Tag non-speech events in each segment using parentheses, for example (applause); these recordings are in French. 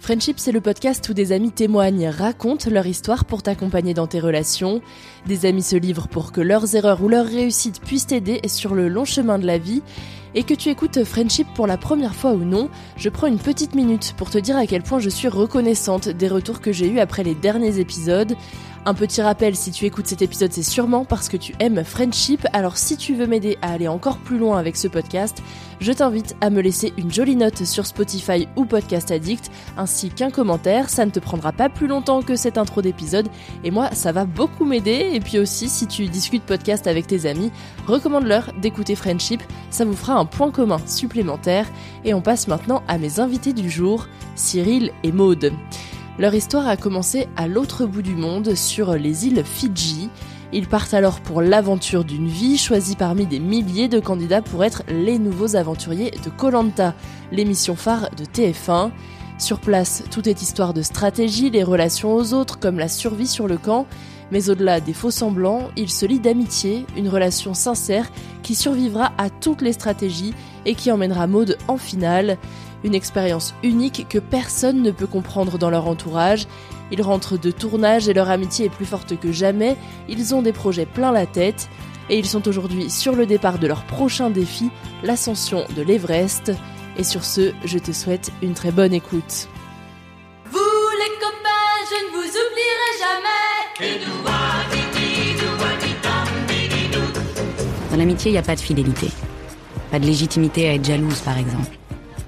Friendship, c'est le podcast où des amis témoignent, racontent leur histoire pour t'accompagner dans tes relations. Des amis se livrent pour que leurs erreurs ou leurs réussites puissent t'aider sur le long chemin de la vie. Et que tu écoutes Friendship pour la première fois ou non, je prends une petite minute pour te dire à quel point je suis reconnaissante des retours que j'ai eus après les derniers épisodes. Un petit rappel, si tu écoutes cet épisode, c'est sûrement parce que tu aimes Friendship, alors si tu veux m'aider à aller encore plus loin avec ce podcast, je t'invite à me laisser une jolie note sur Spotify ou Podcast Addict, ainsi qu'un commentaire, ça ne te prendra pas plus longtemps que cette intro d'épisode, et moi ça va beaucoup m'aider, et puis aussi si tu discutes podcast avec tes amis, recommande-leur d'écouter Friendship, ça vous fera un point commun supplémentaire, et on passe maintenant à mes invités du jour, Cyril et Maude. Leur histoire a commencé à l'autre bout du monde, sur les îles Fidji. Ils partent alors pour l'aventure d'une vie, choisis parmi des milliers de candidats pour être les nouveaux aventuriers de Colanta, l'émission phare de TF1. Sur place, tout est histoire de stratégie, les relations aux autres, comme la survie sur le camp. Mais au-delà des faux semblants, ils se lient d'amitié, une relation sincère qui survivra à toutes les stratégies et qui emmènera Maude en finale. Une expérience unique que personne ne peut comprendre dans leur entourage. Ils rentrent de tournage et leur amitié est plus forte que jamais. Ils ont des projets plein la tête. Et ils sont aujourd'hui sur le départ de leur prochain défi, l'ascension de l'Everest. Et sur ce, je te souhaite une très bonne écoute. Vous les copains, je ne vous oublierai jamais. Dans l'amitié, il n'y a pas de fidélité. Pas de légitimité à être jalouse, par exemple.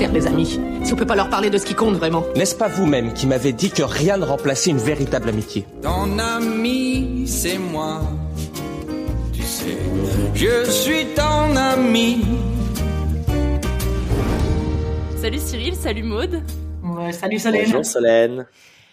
sert les amis Si on peut pas leur parler de ce qui compte vraiment N'est-ce pas vous-même qui m'avez dit que rien ne remplaçait une véritable amitié Ton ami, c'est moi. Tu sais, je suis ton ami. Salut Cyril, salut Maude. Ouais, salut Solène. Bonjour Solène.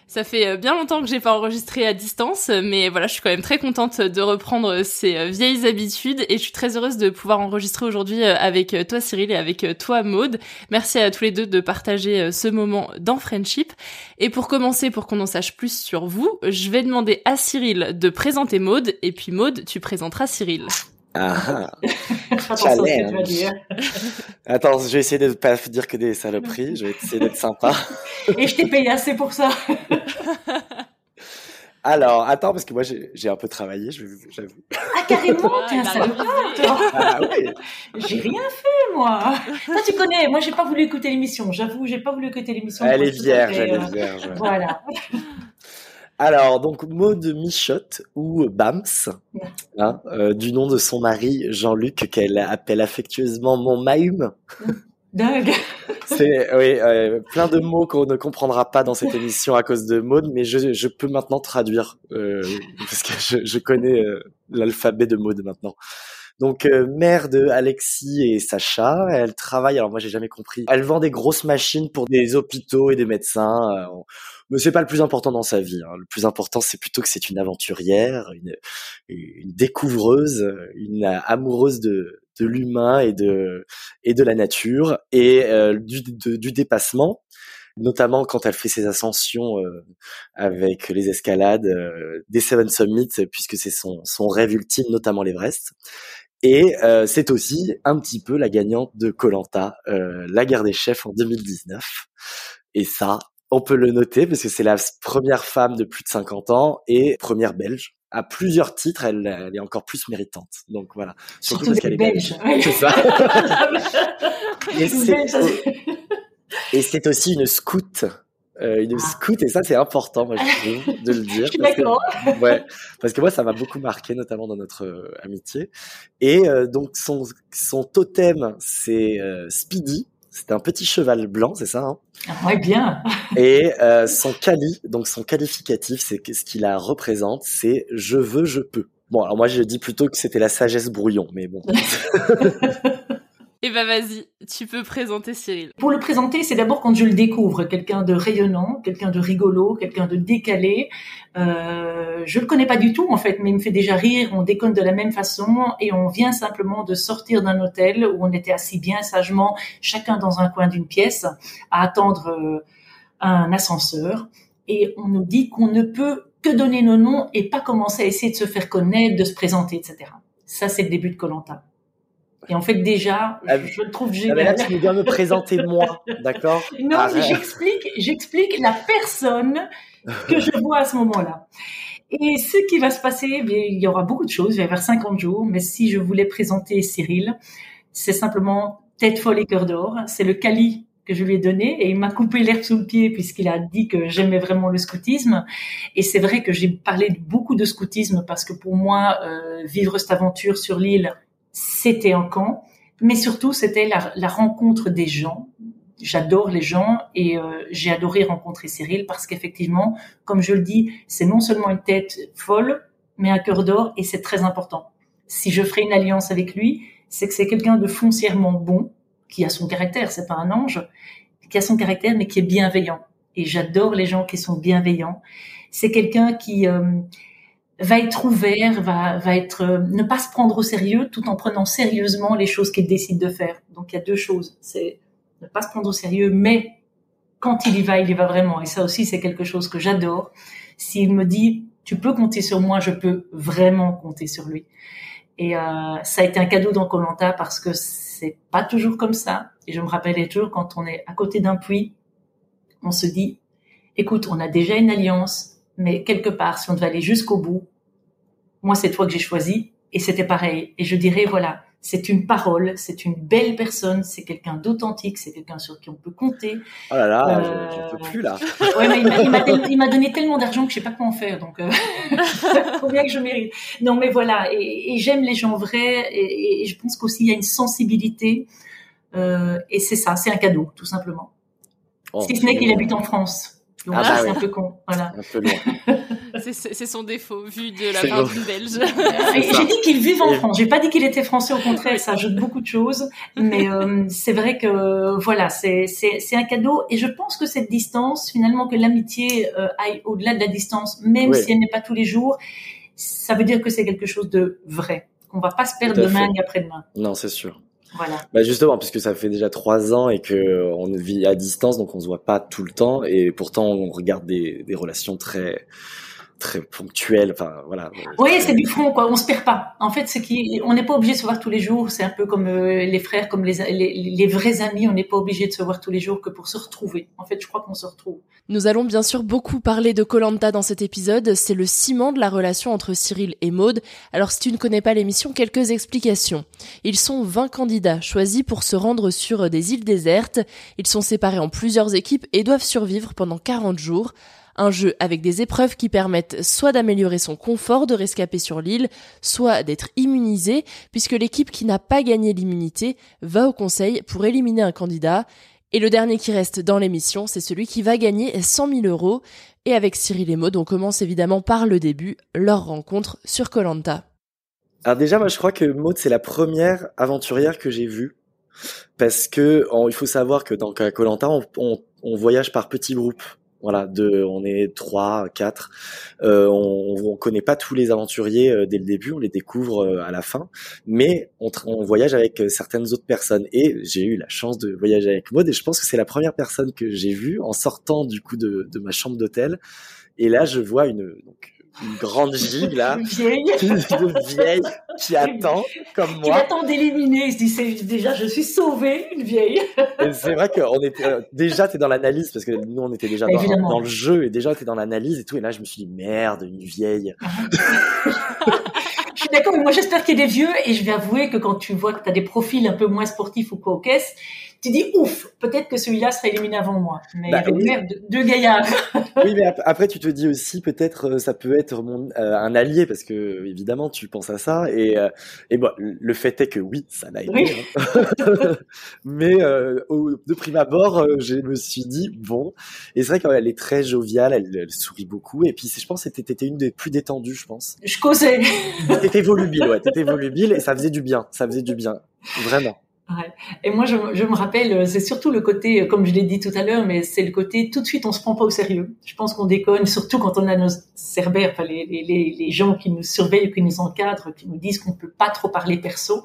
Ça fait euh, bien longtemps que j'ai pas enregistré à distance, mais voilà, je suis quand même très contente de reprendre ces euh, vieilles habitudes et je suis très heureuse de pouvoir enregistrer aujourd'hui euh, avec toi Cyril et avec toi Maude. Merci à tous les deux de partager ce moment dans Friendship. Et pour commencer, pour qu'on en sache plus sur vous, je vais demander à Cyril de présenter Maude et puis Maude, tu présenteras Cyril. Ah, (laughs) Attention à ce que tu vas dire. (laughs) Attends, je vais essayer de ne pas dire que des saloperies, je vais essayer d'être sympa. (laughs) Et je t'ai payé assez pour ça. Alors, attends, parce que moi j'ai un peu travaillé, j'avoue. Ah, carrément, t'es un a salopard, toi. Ah oui. J'ai rien fait, moi. Toi, tu connais, moi, j'ai pas voulu écouter l'émission. J'avoue, j'ai pas voulu écouter l'émission. Elle est vierge, elle est euh, vierge. Voilà. Alors, donc Maud Michotte ou Bams, hein, euh, du nom de son mari Jean-Luc, qu'elle appelle affectueusement mon Mahum. (laughs) Dingue. (laughs) C'est oui, euh, plein de mots qu'on ne comprendra pas dans cette émission à cause de Maud, mais je, je peux maintenant traduire euh, parce que je, je connais euh, l'alphabet de Maud maintenant. Donc euh, mère de Alexis et Sacha, elle travaille. Alors moi j'ai jamais compris. Elle vend des grosses machines pour des hôpitaux et des médecins. euh, mais c'est pas le plus important dans sa vie. hein. Le plus important c'est plutôt que c'est une aventurière, une, une découvreuse, une amoureuse de de l'humain et de et de la nature et euh, du, de- du dépassement notamment quand elle fait ses ascensions euh, avec les escalades euh, des Seven Summits puisque c'est son son rêve ultime notamment l'Everest et euh, c'est aussi un petit peu la gagnante de Colanta la guerre des chefs en 2019 et ça on peut le noter parce que c'est la première femme de plus de 50 ans et première belge à plusieurs titres, elle, elle est encore plus méritante. Donc voilà. Surtout parce qu'elle est Belges. belge. C'est ça. Belge, et c'est aussi une scout. Euh, une scout et ça c'est important moi je trouve de le (laughs) dire Je suis parce que- (laughs) ouais parce que moi ça m'a beaucoup marqué notamment dans notre euh, amitié et euh, donc son son totem c'est euh, Speedy c'est un petit cheval blanc c'est ça hein Ah ouais, bien. (laughs) et euh, son quali, donc son qualificatif, c'est ce qu'il la représente, c'est je veux, je peux. Bon, alors moi je dis plutôt que c'était la sagesse brouillon, mais bon. Et bah vas-y, tu peux présenter Cyril. Pour le présenter, c'est d'abord quand je le découvre, quelqu'un de rayonnant, quelqu'un de rigolo, quelqu'un de décalé. Euh, je le connais pas du tout en fait, mais il me fait déjà rire. On déconne de la même façon et on vient simplement de sortir d'un hôtel où on était assis bien sagement, chacun dans un coin d'une pièce, à attendre euh, un ascenseur. Et on nous dit qu'on ne peut que donner nos noms et pas commencer à essayer de se faire connaître, de se présenter, etc. Ça, c'est le début de Colanta. Et en fait, déjà, Ah, je, je le trouve Ah, génial. mais là tu dois me présenter moi, (laughs) d'accord Non, Arrête. j'explique, j'explique la personne que je vois à ce moment-là. Et ce qui va se passer, eh il y aura beaucoup de choses, il va y avoir 50 jours, mais si je voulais présenter Cyril, c'est simplement tête folle et cœur d'or. C'est le cali que je lui ai donné et il m'a coupé l'herbe sous le pied puisqu'il a dit que j'aimais vraiment le scoutisme. Et c'est vrai que j'ai parlé beaucoup de scoutisme parce que pour moi, euh, vivre cette aventure sur l'île, c'était un camp, mais surtout c'était la, la rencontre des gens. J'adore les gens et euh, j'ai adoré rencontrer Cyril parce qu'effectivement, comme je le dis, c'est non seulement une tête folle, mais un cœur d'or et c'est très important. Si je ferai une alliance avec lui, c'est que c'est quelqu'un de foncièrement bon, qui a son caractère, c'est pas un ange, qui a son caractère mais qui est bienveillant. Et j'adore les gens qui sont bienveillants. C'est quelqu'un qui euh, va être ouvert, va, va être euh, ne pas se prendre au sérieux tout en prenant sérieusement les choses qu'il décide de faire. Donc il y a deux choses, c'est ne pas se prendre au sérieux, mais quand il y va, il y va vraiment. Et ça aussi, c'est quelque chose que j'adore. S'il me dit, tu peux compter sur moi, je peux vraiment compter sur lui. Et euh, ça a été un cadeau dans Colanta parce que c'est pas toujours comme ça. Et je me rappelle toujours quand on est à côté d'un puits, on se dit, écoute, on a déjà une alliance, mais quelque part, si on devait aller jusqu'au bout, moi, c'est toi que j'ai choisi. Et c'était pareil. Et je dirais, voilà, c'est une parole, c'est une belle personne, c'est quelqu'un d'authentique, c'est quelqu'un sur qui on peut compter. Oh là là, Euh, je- j'en peux plus là. Ouais, mais il m'a- donné tellement d'argent que je sais pas quoi en faire, donc euh, (laughs) combien que je mérite. Non, mais voilà, et, et j'aime les gens vrais, et, et je pense qu'aussi il y a une sensibilité, euh, et c'est ça, c'est un cadeau, tout simplement. Oh, si ce n'est qu'il habite en France, donc Ah bah c'est oui. un peu con, voilà. (laughs) C'est- son défaut, vu de la part d'une Belge. (laughs) Et J'ai dit qu'il vive en Et- France. J'ai pas dit qu'il était français. Au contraire, ça ajoute beaucoup de choses. Mais euh, c'est vrai que voilà, c'est c'est c'est un cadeau. Et je pense que cette distance, finalement, que l'amitié euh, aille au-delà de la distance, même Oui. si elle n'est pas tous les jours, ça veut dire que c'est quelque chose de vrai. Qu'on va pas se perdre demain ni après-demain. Non, c'est sûr. Bah justement, puisque ça fait déjà trois ans et que on vit à distance, donc on se voit pas tout le temps, et pourtant on regarde des, des relations très très ponctuelles. Enfin voilà. Oui, c'est du front, quoi. On se perd pas. En fait, c'est qu'on n'est pas obligé de se voir tous les jours. C'est un peu comme euh, les frères, comme les, les, les vrais amis. On n'est pas obligé de se voir tous les jours que pour se retrouver. En fait, je crois qu'on se retrouve. Nous allons bien sûr beaucoup parler de Colanta dans cet épisode, c'est le ciment de la relation entre Cyril et Maude. Alors si tu ne connais pas l'émission, quelques explications. Ils sont 20 candidats choisis pour se rendre sur des îles désertes. Ils sont séparés en plusieurs équipes et doivent survivre pendant 40 jours. Un jeu avec des épreuves qui permettent soit d'améliorer son confort de rescaper sur l'île, soit d'être immunisé, puisque l'équipe qui n'a pas gagné l'immunité va au conseil pour éliminer un candidat. Et le dernier qui reste dans l'émission, c'est celui qui va gagner 100 000 euros. Et avec Cyril et Maud, on commence évidemment par le début, leur rencontre sur Colanta. Alors déjà, moi, je crois que Maud, c'est la première aventurière que j'ai vue. Parce que il faut savoir que dans Colanta, on voyage par petits groupes. Voilà, de, on est trois, quatre. Euh, on, on connaît pas tous les aventuriers euh, dès le début, on les découvre euh, à la fin, mais on, on voyage avec euh, certaines autres personnes. Et j'ai eu la chance de voyager avec Maud, et je pense que c'est la première personne que j'ai vue en sortant du coup de, de ma chambre d'hôtel. Et là, je vois une donc une grande gigue là, Une vieille. (laughs) une vieille qui attend comme Qui moi. attend d'éliminer. Il se dit, déjà, je suis sauvée, une vieille. C'est vrai qu'on était euh, déjà t'es dans l'analyse parce que nous on était déjà dans le jeu et déjà t'es dans l'analyse et tout et là je me suis dit merde une vieille. (laughs) Je suis d'accord, mais moi j'espère qu'il y a des vieux et je vais avouer que quand tu vois que tu as des profils un peu moins sportifs ou quoi aux caisses, tu dis ouf, peut-être que celui-là sera éliminé avant moi. Mais Bah, oui. deux gaillards. (laughs) oui mais ap- après tu te dis aussi peut-être euh, ça peut être mon, euh, un allié parce que évidemment tu penses à ça et euh, et bon le fait est que oui ça l'a été. Oui. hein. (laughs) mais euh, au, de prime abord je me suis dit bon et c'est vrai qu'elle est très joviale elle, elle sourit beaucoup et puis je pense que t'étais une des plus détendues je pense. Je causais. T'étais volubile ouais t'étais volubile et ça faisait du bien ça faisait du bien vraiment. Ouais. Et moi, je, je me rappelle, euh, c'est surtout le côté, euh, comme je l'ai dit tout à l'heure, mais c'est le côté tout de suite, on se prend pas au sérieux. Je pense qu'on déconne, surtout quand on a nos cerbères, enfin les, les, les, gens qui nous surveillent, qui nous encadrent, qui nous disent qu'on peut pas trop parler perso.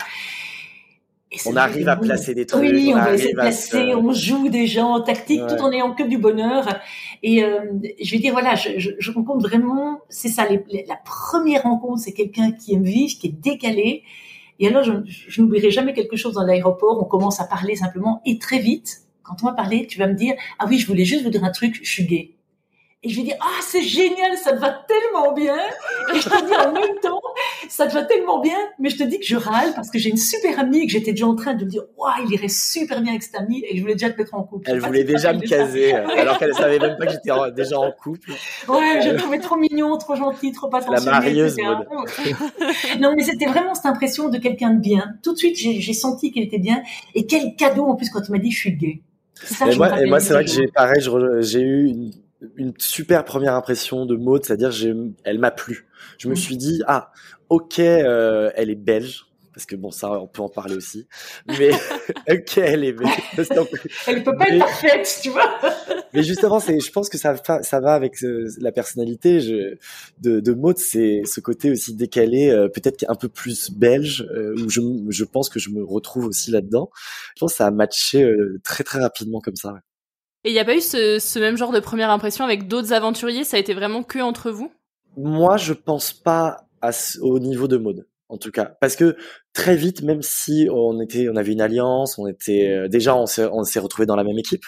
Et On arrive à placer des trucs, Oui, on, on va essayer de placer, se- on joue des gens tactiques, Ouais. tout en ayant que du bonheur. Et euh, je vais dire, voilà, je, je, je rencontre vraiment, c'est ça, les- les- la première rencontre, c'est quelqu'un qui aime vivre, qui est décalé. Et alors, je, n'oublierai jamais quelque chose dans l'aéroport, on commence à parler simplement, et très vite, quand on va parler, tu vas me dire, ah oui, je voulais juste vous dire un truc, je suis gay. Et je vais dire, ah, c'est génial, ça te va tellement bien. Et je te dis en même temps, ça te va tellement bien, mais je te dis que je râle parce que j'ai une super amie que j'étais déjà en train de me dire, waouh, il irait super bien avec cette amie et je voulais déjà te mettre en couple. Elle voulait déjà me caser alors qu'elle savait même pas que j'étais déjà en couple. Ouais, je le trouvais trop mignon, trop gentil, trop attentionné. marieuse, etc. (laughs) non, mais c'était vraiment cette impression de quelqu'un de bien. Tout de suite, j'ai senti qu'il était bien. Et quel cadeau en plus quand il m'a dit je suis gay. Ça, Et moi, c'est vrai que j'ai pareil, j'ai eu une, une super première impression de Maud, c'est-à-dire j'ai, elle m'a plu. Je me Mm. suis dit ah ok, euh, elle est belge. Parce que bon, ça, on peut en parler aussi. Mais, (laughs) ok, elle est belge. Elle peut pas mais- être parfaite, tu vois. (laughs) Mais justement, c'est, je pense que ça, ça va avec euh, la personnalité je, de, de Maud, c'est ce côté aussi décalé, euh, peut-être un peu plus belge, euh, où je, je pense que je me retrouve aussi là-dedans. Je pense que ça a matché très très rapidement comme ça. Et il n'y a pas eu ce, même genre de première impression avec d'autres aventuriers? Ça a été vraiment que entre vous? Moi, je pense pas au niveau de Maud, en tout cas, parce que très vite, même si on était, on avait une alliance, on était euh, déjà, on s'est, on s'est retrouvé dans la même équipe,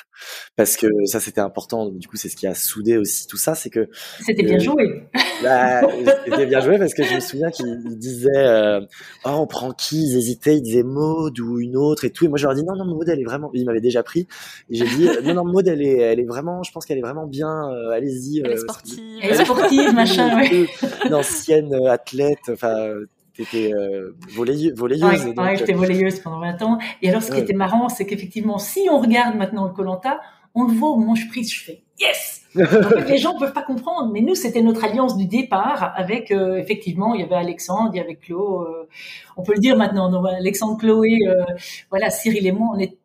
parce que ça c'était important. Du coup, c'est ce qui a soudé aussi tout ça, c'est que C'était bien Euh, joué. Bah, (laughs) c'était bien joué parce que je me souviens qu'il il disait euh, oh on prend qui? Ils hésitaient ils disaient Maud ou une autre et tout et moi je leur dis non non Maud elle est vraiment il m'avait déjà pris et j'ai dit non non Maud elle est elle est vraiment je pense qu'elle est vraiment bien euh, allez-y Elle est euh, sportive. Elle est sportive, machin, (laughs) ouais. une ancienne euh, athlète enfin t'étais euh, volleyeuse, volleyeuse Ouais, et donc, ouais, j'étais euh, volleyeuse pendant 20 ans. Et alors, ce qui Ouais. était marrant, c'est qu'effectivement, si on regarde maintenant le Colanta, on le voit au je prise, je fais yes. En fait, les gens peuvent pas comprendre, mais nous, c'était notre alliance du départ avec euh, effectivement, il y avait Alexandre, il y avait Chloé. euh, on peut le dire maintenant, Alexandre, Chloé, voilà, Cyril et moi, on est,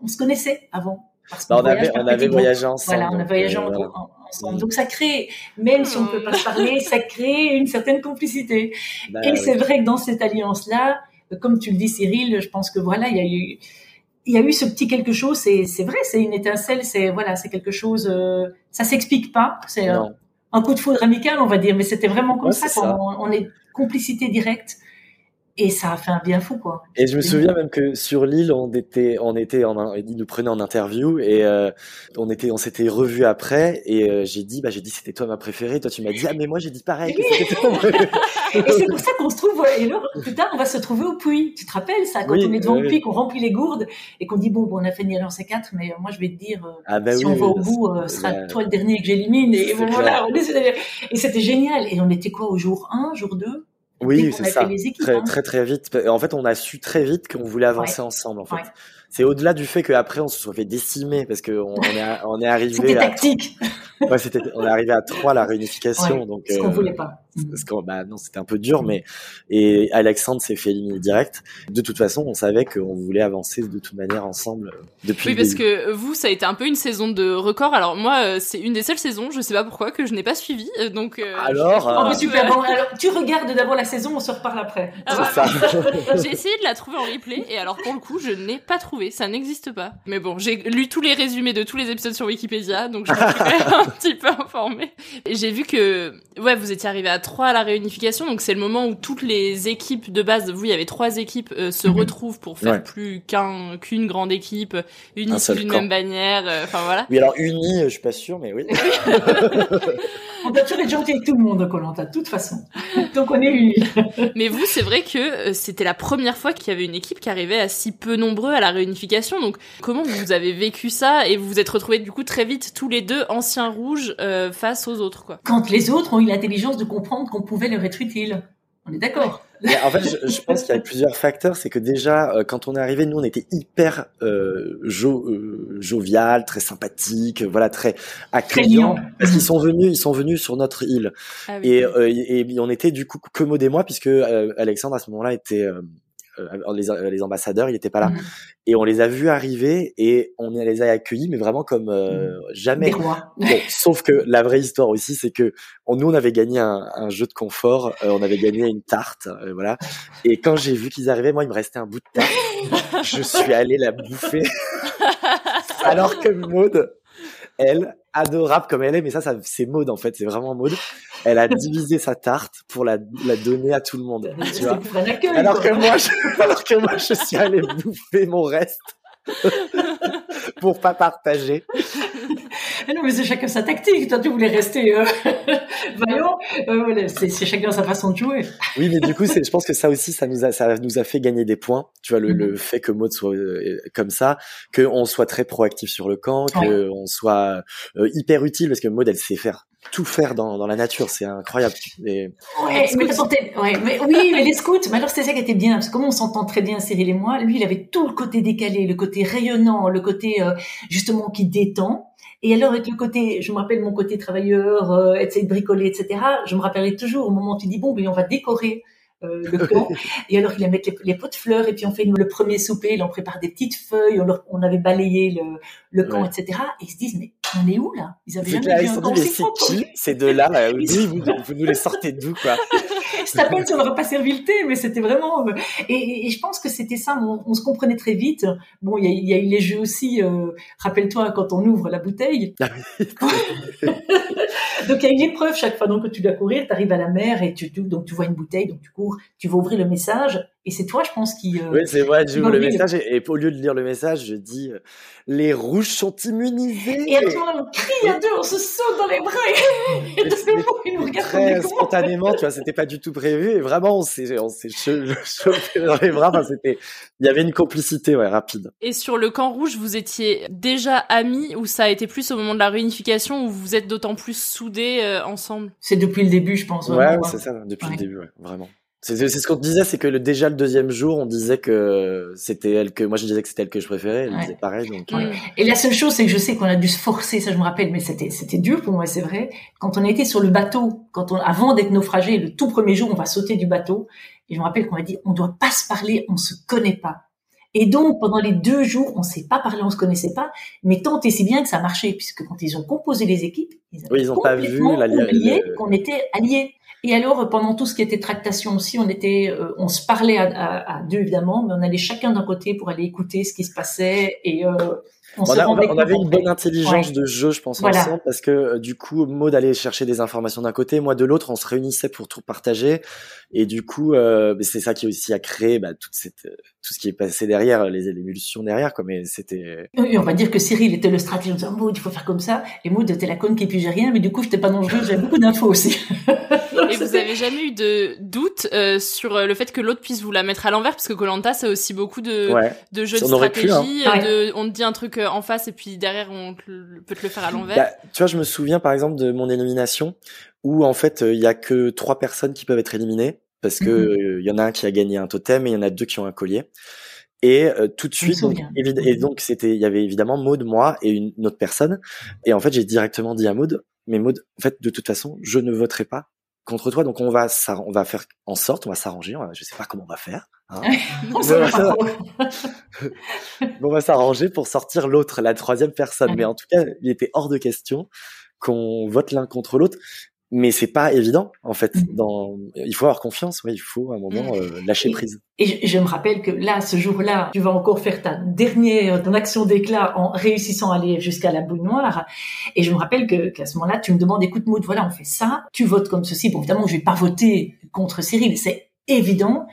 on se connaissait avant. Parce bah, on avait voyage on avait voyagé ensemble Voilà, on a voyagé en- ensemble. Donc ça crée, même si on ne peut pas se parler, ça crée une certaine complicité. Bah, Et oui. c'est vrai que dans cette alliance-là, comme tu le dis Cyril, je pense que voilà, il y a eu, il y a eu ce petit quelque chose. C'est, vrai, c'est une étincelle. C'est voilà, c'est quelque chose. euh, ça s'explique pas. C'est un, coup de foudre amical, on va dire. Mais c'était vraiment comme Ouais, ça. On, on est complicité directe. Et ça a fait un bien fou, quoi. Et je me souviens même que sur l'île, on était, on était en, ils nous prenaient en interview et euh, on était, on s'était revus après et euh, j'ai dit, bah j'ai dit c'était toi ma préférée. Toi tu m'as dit ah mais moi j'ai dit pareil. que c'était toi. (laughs) Et c'est pour ça qu'on se trouve, et là, plus tard, on va se trouver au puits. Tu te rappelles ça, quand Oui, on est devant oui, le puits, qu'on remplit les gourdes et qu'on dit, bon, bon, on a fait une c 4 mais euh, moi, je vais te dire, euh, Ah bah si on va au bout, euh, ce sera bah, toi le dernier que j'élimine. Et bon, voilà, on d'aller- Et c'était génial. Et on était quoi, au jour 1, jour 2 Dès Oui, c'est ça. équipes, Très, hein. très, très vite. En fait, on a su très vite qu'on voulait avancer Ouais. ensemble, en fait. Ouais. C'est au-delà du fait qu'après, on se soit fait décimer parce qu'on on est, à- on est arrivé C'était à, tactique. ouais, c'était, on est arrivé à trois à la réunification, Ouais, donc, ce qu'on euh, voulait pas. parce qu'on- bah non, c'était un peu dur, mais, et Alexandre s'est fait éliminer direct. De toute façon, on savait qu'on voulait avancer de toute manière ensemble euh, depuis Oui, le parce début. que vous, ça a été un peu une saison de record. Alors moi, euh, c'est une des seules saisons, je sais pas pourquoi, que je n'ai pas suivi. euh, Donc euh, Alors, je- euh, Oh, mais super. Bon, (laughs) alors, tu regardes d'abord la saison, on se reparle après. Ah, C'est ça. (laughs) J'ai essayé de la trouver en replay et alors pour le coup, je n'ai pas trouvé, ça n'existe pas. Mais bon, j'ai lu tous les résumés de tous les épisodes sur Wikipédia, donc je me suis (laughs) (laughs) un petit peu informée. J'ai vu que ouais, vous étiez arrivé à 3 à la réunification, donc c'est le moment où toutes les équipes de base, vous il y avait trois équipes euh, se Mhm. retrouvent pour faire Ouais. plus qu'un qu'une grande équipe unie Un sous une même bannière, euh, enfin voilà. Oui, alors uni, euh, je suis pas sûr, mais oui. On doit toujours être gentil avec tout le monde, Colanta, de toute façon. (laughs) Donc, on est unis. Mais vous, c'est vrai que euh, c'était la première fois qu'il y avait une équipe qui arrivait à si peu nombreux à la réunification. Donc, comment vous avez vécu ça et vous vous êtes retrouvés du coup très vite tous les deux anciens rouges euh, face aux autres, quoi. Quand les autres ont eu l'intelligence de comprendre qu'on pouvait leur être utile. On est d'accord. Mais en fait, je, je pense qu'il y a plusieurs facteurs. C'est que déjà, euh, quand on est arrivé, nous, on était hyper euh, jo euh, jovial, très sympathique, voilà, très accueillant. Parce qu'ils sont venus, ils sont venus sur notre île. Ah oui. Et, euh, et, et on était du coup que Maud et moi, puisque euh, Alexandre à ce moment-là était les, les ambassadeurs, il était pas là. Mhm. Et on les a vus arriver et on les a accueillis, mais vraiment comme euh, jamais. Des rois. Bon, sauf que la vraie histoire aussi, c'est que on, nous on avait gagné un, un jeu de confort, euh, on avait gagné une tarte, euh, voilà. Et quand j'ai vu qu'ils arrivaient, moi il me restait un bout de tarte, je suis allé la bouffer. (laughs) Alors que Maude, elle, adorable comme elle est, mais ça, ça c'est Maude en fait, c'est vraiment Maude. Elle a divisé sa tarte pour la, la donner à tout le monde, tu vois. Alors que moi, je, (laughs) alors que moi, je suis allé bouffer mon reste (laughs) pour pas partager. Ah non, mais c'est chacun sa tactique. Toi, tu voulais rester euh, (laughs) vaillant. Euh, voilà, c'est chacun sa façon de jouer. Oui, mais du coup, c'est, je pense que ça aussi, ça nous a, ça nous a fait gagner des points. Tu vois, le, le fait que Maud soit euh, comme ça, que on soit très proactif sur le camp, que on soit euh, hyper utile, parce que Maud, elle sait faire tout faire dans, dans la nature, c'est incroyable. Et- Ouais, mais, ouais, mais oui, (laughs) mais les scouts, mais alors c'était ça qui était bien, parce que comme on s'entend très bien, Cyril et moi, lui, il avait tout le côté décalé, le côté rayonnant, le côté euh, justement qui détend. Et alors avec le côté, je me rappelle mon côté travailleur, euh, essayer de bricoler, etc. Je me rappellerai toujours au moment où tu dis bon, ben on va décorer. euh, le (laughs) camp et alors il a mettre les, les pots de fleurs et puis on fait le premier souper il en prépare des petites feuilles on, leur- on avait balayé le, le camp Ouais. etc et ils se disent mais on est où là? Ils avaient jamais vu un c'est qui? Ces deux-là (laughs) ils vous, vous nous les sortez d'où quoi? (laughs) Je t'appelle, ça n'aurait pas servi le thé, mais c'était vraiment. euh, Et, et- et je pense que c'était ça. On, on se comprenait très vite. Bon, il y a, il y a eu les jeux aussi. euh, Rappelle-toi quand on ouvre la bouteille. (laughs) (laughs) donc il y a une épreuve chaque fois. Donc tu dois courir, tu arrives à la mer et tu, tu- donc tu vois une bouteille, donc tu cours, tu vas ouvrir le message. Et c'est toi, je pense, qui. euh, Oui, c'est vrai, j'ouvre le message et, et au lieu de lire le message, je dis euh, les rouges sont immunisés. Et à ce moment-là, on crie à deux, on se saute dans les bras. Et, (laughs) et de ils nous regardent Très spontanément, tu vois, c'était pas du tout prévu et vraiment on s'est on s'est che- (laughs) chopé dans les bras. Enfin, c'était, il y avait une complicité, ouais, rapide. Et sur le camp rouge, vous étiez déjà amis ou ça a été plus au moment de la réunification où vous êtes d'autant plus soudés euh, ensemble C'est depuis le début, je pense. Ouais, vraiment, c'est ça, depuis Ouais. le début, ouais, vraiment. C'est ce qu'on disait, c'est que le, déjà le deuxième jour, on disait que c'était elle que moi je disais que c'était elle que je préférais, elle Ouais. disait pareil. Donc, Mm. euh, Et la seule chose, c'est que je sais qu'on a dû se forcer, ça je me rappelle, mais c'était c'était dur pour moi, c'est vrai. Quand on a été sur le bateau, quand on avant d'être naufragé, le tout premier jour, on va sauter du bateau, et je me rappelle qu'on m'a dit, on doit pas se parler, on se connaît pas. Et donc pendant les deux jours, on s'est pas parlé, on se connaissait pas, mais tant et si bien que ça marchait, puisque quand ils ont composé les équipes, ils avaient Oui, ils ont pas vu la- oublié qu'on était alliés. Et alors, pendant tout ce qui était tractation aussi, on était, euh, on se parlait à, à- à deux évidemment, mais on allait chacun d'un côté pour aller écouter ce qui se passait. Et euh, On, On, a- on avait une bonne intelligence Ouais. de jeu, je pense, Voilà. ensemble, parce que euh, du coup, Maud allait chercher des informations d'un côté, moi de l'autre, on se réunissait pour tout partager, et du coup, euh, c'est ça qui aussi a créé bah, toute cette, euh, tout ce qui est passé derrière, les émulsions derrière, quoi. Mais c'était, Et on va dire que Cyril était le stratège en disant Maud, il faut faire comme ça. Et Maud était la conne qui pigeait rien, mais du coup, j'étais pas dangereuse, j'avais beaucoup d'infos aussi. (laughs) Et vous avez jamais eu de doute euh, sur euh, le fait que l'autre puisse vous la mettre à l'envers? Parce que Colanta c'est aussi beaucoup de Ouais. de jeux de pu, stratégie, hein. euh, de on te dit un truc euh, en face et puis derrière on te peut te le faire à l'envers. Bah, tu vois, je me souviens par exemple de mon élimination où en fait euh, il y a que trois personnes qui peuvent être éliminées parce que Mhm. euh, il y en a un qui a gagné un totem et il y en a deux qui ont un collier. Et euh, tout de suite, donc, et donc c'était, il y avait évidemment Maud, moi et une, une autre personne. Et en fait, j'ai directement dit à Maud, mais Maud, en fait, de toute façon, je ne voterai pas contre toi. Donc on va, on va faire en sorte, on va s'arranger. Je sais pas comment on va faire. hein. (laughs) (laughs) On va- s'arranger pour sortir l'autre, la troisième personne. Mais en tout cas, il était hors de question qu'on vote l'un contre l'autre. Mais c'est pas évident, en fait. Mhm. Dans, il faut avoir confiance. Ouais, il faut à un moment euh, lâcher Et- prise. Et je, je me rappelle que là, ce jour-là, tu vas encore faire ta dernière, ton action d'éclat en réussissant à aller jusqu'à la boule noire. Et je me rappelle que, qu'à ce moment-là, tu me demandes, écoute, Maud, voilà, on fait ça, tu votes comme ceci. Bon, évidemment, je vais pas voter contre Cyril, c'est évident.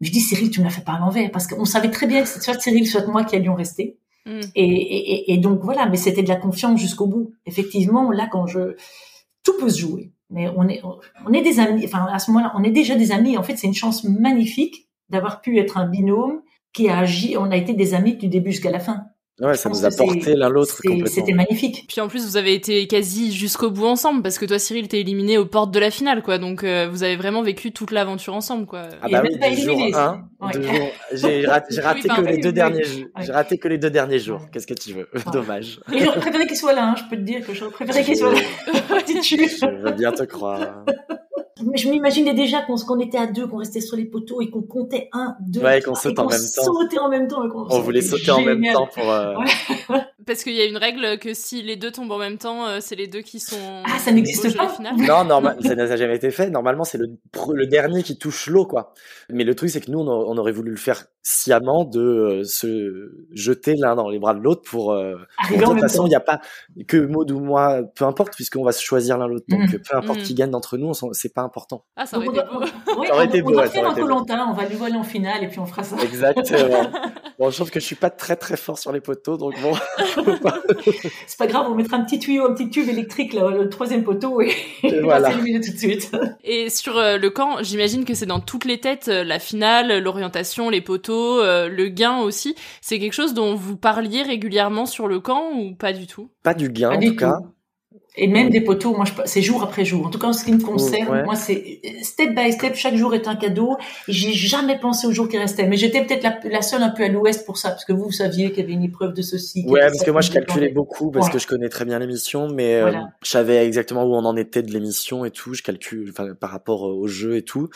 Mais je dis, Cyril, tu me l'as fait pas à l'envers, parce qu'on savait très bien que c'est soit Cyril, soit moi qui allions rester. Mm. Et, et, et- et donc voilà, mais c'était de la confiance jusqu'au bout. Effectivement, là, quand je, tout peut se jouer. Mais on est, on est des amis. Enfin, à ce moment-là, on est déjà des amis. En fait, c'est une chance magnifique d'avoir pu être un binôme qui a agi. On a été des amis du début jusqu'à la fin. Ouais, Je ça nous a porté l'un l'autre complètement. C'était magnifique. Puis en plus vous avez été quasi jusqu'au bout ensemble parce que toi Cyril t'es éliminé aux portes de la finale quoi. Donc euh, vous avez vraiment vécu toute l'aventure ensemble quoi. Ah bah oui, du jour éliminé, 1, ça. (laughs) Ouais. j'ai raté, que les deux derniers jours. J'ai raté que les deux derniers jours. Qu'est-ce que tu veux? Ouais. Dommage. (laughs) Et j'aurais préféré qu'il soit là. hein. Je peux te dire que j'aurais préféré qu'il soit là. (laughs) Je veux bien te croire. Mais je m'imaginais déjà qu'on qu'on était à deux, qu'on restait sur les poteaux et qu'on comptait un, deux, Ouais, et qu'on et en qu'on même temps. sautait en même temps. On voulait sauter en même temps pour, euh, Ouais. Parce qu'il y a une règle que si les deux tombent en même temps, euh, c'est les deux qui sont. Ah, ça n'existe pas. Non, normal, ça n'a jamais été fait. Normalement, c'est le, le dernier qui touche l'eau, quoi. Mais le truc, c'est que nous, on, a- on aurait voulu le faire sciemment de euh, se jeter l'un dans les bras de l'autre pour. Euh, pour- de toute façon, il n'y a pas que Maud ou moi, peu importe, puisqu'on va se choisir l'un l'autre. Donc, Mhm. peu importe Mhm. qui gagne d'entre nous, on c'est pas important. Ah ça aurait Donc, été on beau. ouais, Ça aurait on- été on beau, doit ouais, ça faire un on va lui voler en finale et puis on fera ça. Exactement. (laughs) bon, je trouve que je suis pas très très fort sur les poteaux, donc bon. (laughs) (laughs) C'est pas grave, on mettra un petit tuyau, un petit tube électrique là, le troisième poteau et, Et (laughs) on voilà. va s'éliminer tout de suite. (laughs) Et sur euh, le camp, j'imagine que c'est dans toutes les têtes, euh, la finale, l'orientation, les poteaux, euh, le gain aussi. C'est quelque chose dont vous parliez régulièrement sur le camp ou pas du tout? Pas du gain, Pas en du tout cas. Et même des poteaux, moi, c'est jour après jour. En tout cas, en ce qui me concerne, Ouais. moi, c'est step by step. Chaque jour est un cadeau. J'ai jamais pensé au jour qui restait. Mais j'étais peut-être la, la seule un peu à l'ouest pour ça, parce que vous, vous saviez qu'il y avait une épreuve de ceci. Ouais, parce que moi je calculais beaucoup parce Ouais. que je connais très bien l'émission, mais euh, Voilà. je savais exactement où on en était de l'émission et tout. Je calcule, par rapport euh, au jeu et tout.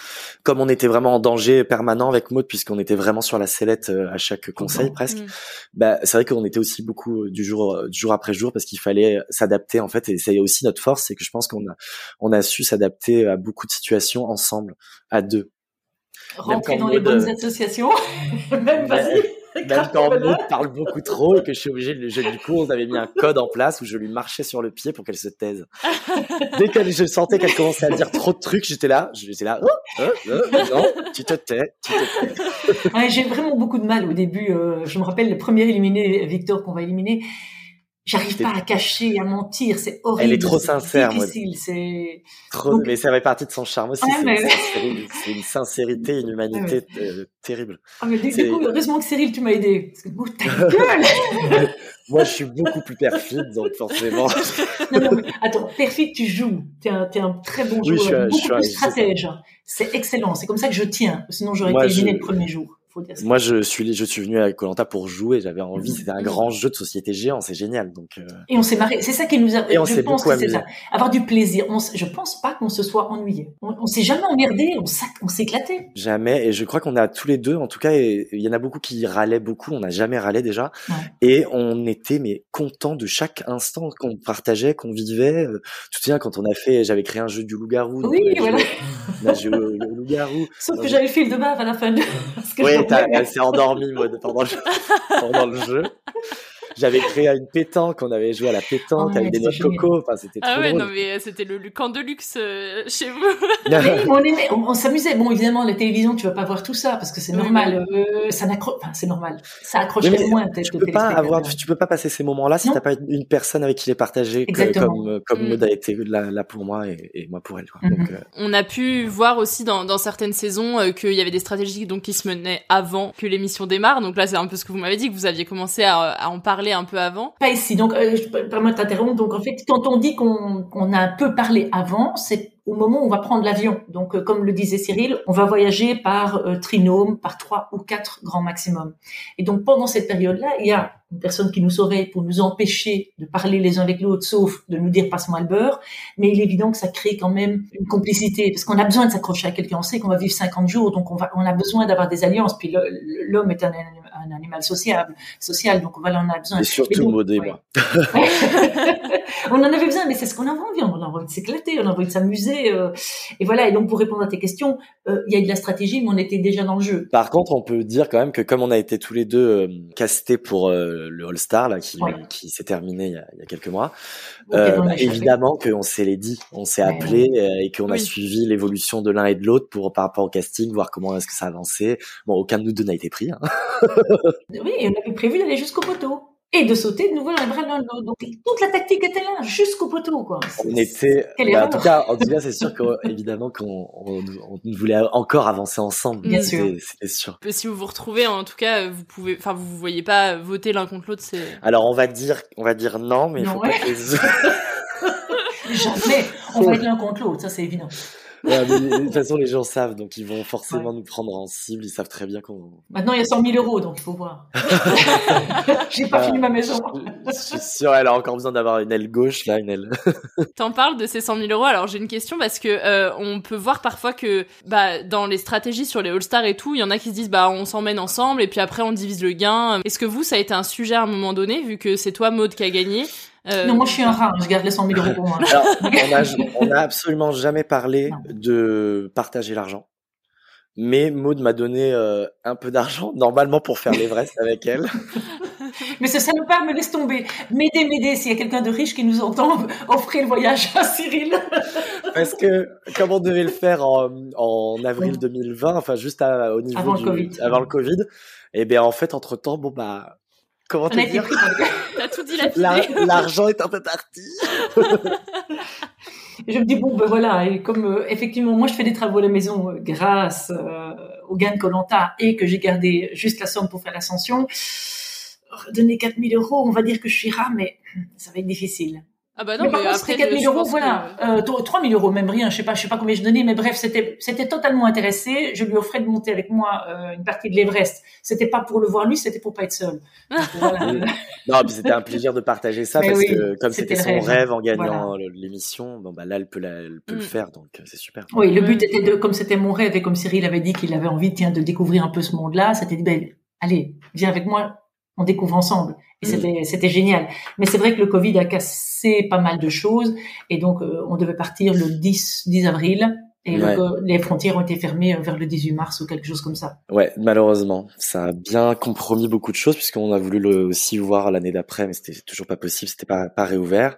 Comme on était vraiment en danger permanent avec Maud, puisqu'on était vraiment sur la sellette euh, à chaque conseil presque. Mm. Bah c'est vrai qu'on était aussi beaucoup du jour du jour après jour parce qu'il fallait s'adapter en fait et c'est aussi notre force, c'est que je pense qu'on a on a su s'adapter à beaucoup de situations ensemble à deux. Rentrer dans les bonnes associations. (laughs) même, vas-y. Même grave, quand. Maud parle beaucoup trop et que je suis obligé de le je- du coup on avait mis un code en place où je lui marchais sur le pied pour qu'elle se taise. (laughs) Dès que je sentais qu'elle commençait à dire trop de trucs, j'étais là, j'étais là, oh, oh, oh, non, tu te tais, tu te tais. Ouais, j'ai vraiment beaucoup de mal au début. euh, je me rappelle le premier éliminé, Victor, qu'on va éliminer. J'arrive pas à cacher, à mentir. C'est horrible. Elle est trop sincère, difficile. C'est Trop, Donc- mais ça fait partie de son charme aussi. Ouais, c'est, mais- une sincéri- c'est une sincérité, une humanité euh, terrible. ah, mais du, C'est- du coup, heureusement que Cyril, tu m'as aidé. Parce que oh, ta gueule. (laughs) Moi, je suis beaucoup plus perfide, donc forcément. (laughs) non, non, mais attends, perfide, tu joues. T'es un, t'es un très bon Oui, joueur, je suis un- je beaucoup suis un- plus stratège. C'est excellent. C'est comme ça que je tiens. Sinon, j'aurais Moi, été éliminé je- le premier jour. Faut dire ça. Moi, je suis, je suis venu avec Colanta pour jouer. J'avais envie. C'était un grand jeu de société géant. C'est génial. Donc, euh, Et on s'est marré. C'est ça qui nous a. Et on je s'est pense que c'est ça. Avoir du plaisir. On, je pense pas qu'on se soit ennuyé. On, on s'est jamais emmerdé. On, on s'éclatait. jamais. Et je crois qu'on a tous les deux, en tout cas, il y en a beaucoup qui râlaient beaucoup. On n'a jamais râlé déjà. Ouais. Et on était mais content de chaque instant qu'on partageait, qu'on vivait. Euh, te souviens quand on a fait, j'avais créé un jeu du loup-garou. Oui, on a joué- voilà. On a joué au loup-garou. (laughs) Sauf que j'avais le fil de bave à la fin. De... (laughs) Parce que. Elle s'est endormie Maud, pendant le, (laughs) pendant le jeu. J'avais créé une pétanque, on avait joué à la pétanque Oh, avec des noix de coco. Enfin, c'était trop Ah ouais, drôle. non mais euh, c'était le, le camp de luxe euh, chez vous. Mais on, aimait- on, on s'amusait. Bon, évidemment, la télévision, tu vas pas voir tout ça parce que c'est Oui, normal. Euh, ça n'accroche, enfin, c'est normal. Ça Oui, accrocherait mais moins peut-être tu peux pas avoir, tu peux pas passer ces moments-là si t'as pas une, personne avec qui les partager que- comme comme Mm. Maud a été là, là pour moi et, et moi pour elle. Quoi. Mhm. Donc, euh, On a pu voir aussi dans, dans certaines saisons euh, qu'il y avait des stratégies donc qui se menaient avant que l'émission démarre. Donc là, c'est un peu ce que vous m'avez dit que vous aviez commencé à, à en parler un peu avant. Pas ici. Donc, euh, je permettre de t'interrompre. Donc, en fait, quand on dit qu'on a un peu parlé avant, c'est au moment où on va prendre l'avion. Donc, euh, comme le disait Cyril, on va voyager par euh, trinôme, par trois ou quatre grands maximum. Et donc, pendant cette période-là, il y a une personne qui nous surveille pour nous empêcher de parler les uns avec l'autre, sauf de nous dire passe-moi le beurre. Mais il est évident que ça crée quand même une complicité, parce qu'on a besoin de s'accrocher à quelqu'un. On sait qu'on va vivre 50 jours, donc on a besoin d'avoir des alliances. Puis l'homme est un, un animal sociable, social, donc voilà, on a besoin. et surtout donc, Maud et ouais. (laughs) on en avait besoin, mais c'est ce qu'on avait envie. On a envie de s'éclater, on a envie de s'amuser. euh, et voilà. Et donc, pour répondre à tes questions, euh, il y a eu de la stratégie, mais on était déjà dans le jeu. Par contre, on peut dire quand même que comme on a été tous les deux euh, castés pour euh, le All Star là, qui, Ouais. qui s'est terminé il y, a, il y a quelques mois, Ok, euh, on a bah, évidemment qu'on s'est les dit, on s'est Ouais. appelé euh, et qu'on a suivi l'évolution de l'un et de l'autre pour par rapport au casting, voir comment est-ce que ça avançait. Bon, aucun de nous deux n'a été pris. Hein. Oui, on avait prévu d'aller jusqu'au poteau et de sauter de nouveau dans les bras de l'un de l'autre. Donc, toute la tactique était là, jusqu'au poteau, quoi. On était, Quelle bah, en tout cas, en tout cas, c'est sûr qu'évidemment (laughs) qu'on on, on voulait encore avancer ensemble. Bien sûr. C'était sûr. Si vous vous retrouvez, en tout cas, vous pouvez, enfin, vous vous voyez pas voter l'un contre l'autre. C'est Alors on va dire, on va dire non, mais il faut ouais. pas que les (laughs) Jamais. On va être l'un contre l'autre, ça c'est évident. Ouais, mais de toute (laughs) façon, les gens savent, donc ils vont forcément nous prendre en cible. Ils savent très bien qu'on. Maintenant, il y a 100 000 euros, donc il faut voir. (laughs) J'ai pas Ah. fini ma maison. Je suis sûr, elle a encore besoin d'avoir une aile gauche, là, une aile. (laughs) T'en parles de ces 100 000 euros? Alors j'ai une question parce que euh, on peut voir parfois que bah dans les stratégies sur les All Stars et tout, il y en a qui se disent bah on s'emmène ensemble et puis après on divise le gain. Est-ce que vous ça a été un sujet à un moment donné vu que c'est toi Maud qui a gagné? Euh, Non, moi je suis un rat, je garde les 100 000 euros pour moi. Alors, (laughs) on a, on a absolument jamais parlé Non. de partager l'argent. Mais Maud m'a donné euh, un peu d'argent, normalement pour faire l'Everest avec elle. (laughs) Mais ce salopard me laisse tomber. M'aider, m'aider, s'il y a quelqu'un de riche qui nous entend, (laughs) offrez le voyage à Cyril. Parce que, comme on devait le faire en, en avril 2020, enfin juste à- au niveau Avant le Covid. avant le Covid, et bien en fait, entre temps, bon bah, comment On te dire, T'as tout dit la L'ar- l'argent est un peu parti. (laughs) Je me dis, bon, ben voilà, et comme euh, effectivement, moi je fais des travaux à la maison euh, grâce euh, au gain de Colanta et que j'ai gardé juste la somme pour faire l'ascension, donner 4000 euros, on va dire que je suis rat, mais ça va être difficile. Ah bah non, mais mais, par contre, c'était 4000 je euros, pense voilà. que- Euh, 3000 euros, même rien, je sais pas, je sais pas combien je donnais, mais bref, c'était, c'était totalement intéressé. Je lui offrais de monter avec moi euh, une partie de l'Everest. C'était pas pour le voir lui, c'était pour pas être seul. Donc, voilà. (laughs) Non, puis c'était un plaisir de partager ça (laughs) Mais parce oui, que comme c'était son rêve. rêve en gagnant Voilà. l'émission, bon bah là elle peut, la- elle peut le Mm. faire donc euh, c'est super. Oui, le but était de, comme c'était mon rêve et comme Cyril avait dit qu'il avait envie, tiens, de découvrir un peu ce monde-là, c'était dit, ben, allez, viens avec moi, on découvre ensemble. Et Mm. c'était, c'était génial. Mais c'est vrai que le Covid a cassé pas mal de choses et donc euh, on devait partir le 10, 10 avril et Ouais. donc, euh, les frontières ont été fermées euh, vers le 18 mars ou quelque chose comme ça. Ouais, malheureusement, ça a bien compromis beaucoup de choses puisqu'on a voulu le aussi voir l'année d'après, mais c'était toujours pas possible, c'était pas pas réouvert.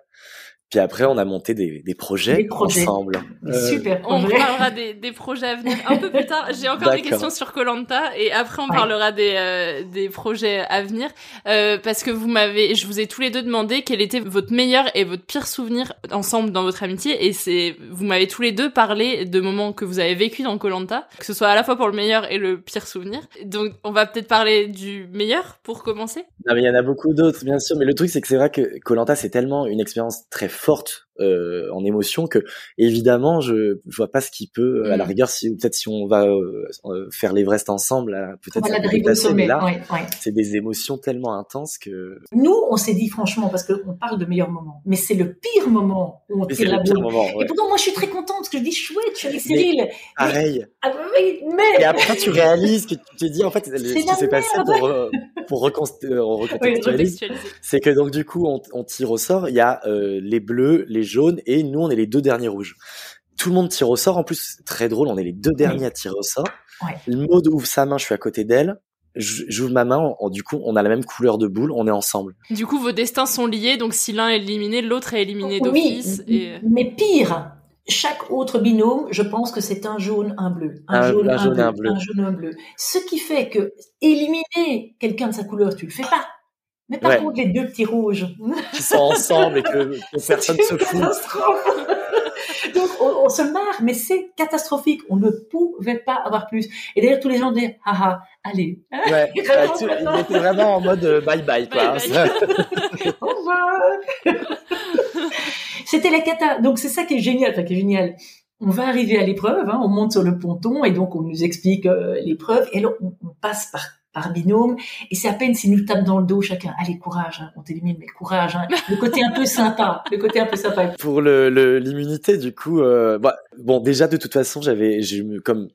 Puis après, on a monté des, des projets, Des projets. ensemble. Euh, Super On parlera des, des projets à venir un peu plus tard. J'ai encore des questions sur Colanta et après on Ouais. parlera des, euh, des projets à venir euh, parce que vous m'avez, je vous ai tous les deux demandé quel était votre meilleur et votre pire souvenir ensemble dans votre amitié et c'est vous m'avez tous les deux parlé de moments que vous avez vécu dans Colanta, que ce soit à la fois pour le meilleur et le pire souvenir. Donc on va peut-être parler du meilleur pour commencer. Non, mais il y en a beaucoup d'autres, bien sûr. Mais le truc, c'est que c'est vrai que Colanta, c'est tellement une expérience très forte euh, en émotion que, évidemment, je, je vois pas ce qui peut, à la Mm. rigueur, si peut-être si on va euh, euh, faire l'Everest ensemble, peut-être ça peut mais là, ouais, ouais. c'est des émotions tellement intenses que. Nous, on s'est dit franchement, parce qu'on parle de meilleurs moments, mais c'est le pire moment où on Mais tire la boule. moment. Et Ouais. pourtant, moi, je suis très contente parce que je dis chouette, je suis avec Cyril. Pareil. Ah oui, mais Et après, tu réalises que tu te dis, en fait, ce qui s'est passé pour, euh, pour euh, on recontextualise, Recontextualiser. c'est que donc du coup on, on tire au sort. Il y a les bleus, les jaunes et nous on est les deux derniers rouges. Tout le monde tire au sort. En plus très drôle, on est les deux derniers à tirer au sort. Ouais. Le Maud ouvre sa main, je suis à côté d'elle. j'ouvre ma main, on- du coup, on a la même couleur de boule, on est ensemble. Du coup, vos destins sont liés, donc si l'un est éliminé, l'autre est éliminé Oui, d'office. Et... mais pire, chaque autre binôme, je pense que c'est un jaune, un bleu. Un, Un- jaune, un un, jaune, bleu, un bleu. Un jaune, un bleu. Ce qui fait que éliminer quelqu'un de sa couleur, tu le fais pas. Mais par Ouais. contre, les deux petits rouges. Qui sont ensemble et que, que (laughs) personne se fout. Donc, on, on se marre, mais c'est catastrophique. On ne pouvait pas avoir plus. Et d'ailleurs, tous les gens disaient, ah ah, allez. Ouais, (laughs) Vraiment, bah, tu- il était vraiment en mode euh, bye bye, quoi. Bye bye. (laughs) Au revoir. C'était la cata. Donc c'est ça qui est génial, enfin qui est génial. On va arriver à l'épreuve, hein, on monte sur le ponton et donc on nous explique euh, l'épreuve et là on, on passe par par binôme et c'est à peine s'ils nous tapent dans le dos chacun. Allez courage, hein, on t'élimine mais courage. Hein. Le côté un peu sympa, le côté un peu sympa. Pour le l'immunité, du coup, euh, bah, bon, déjà de toute façon, j'avais, comme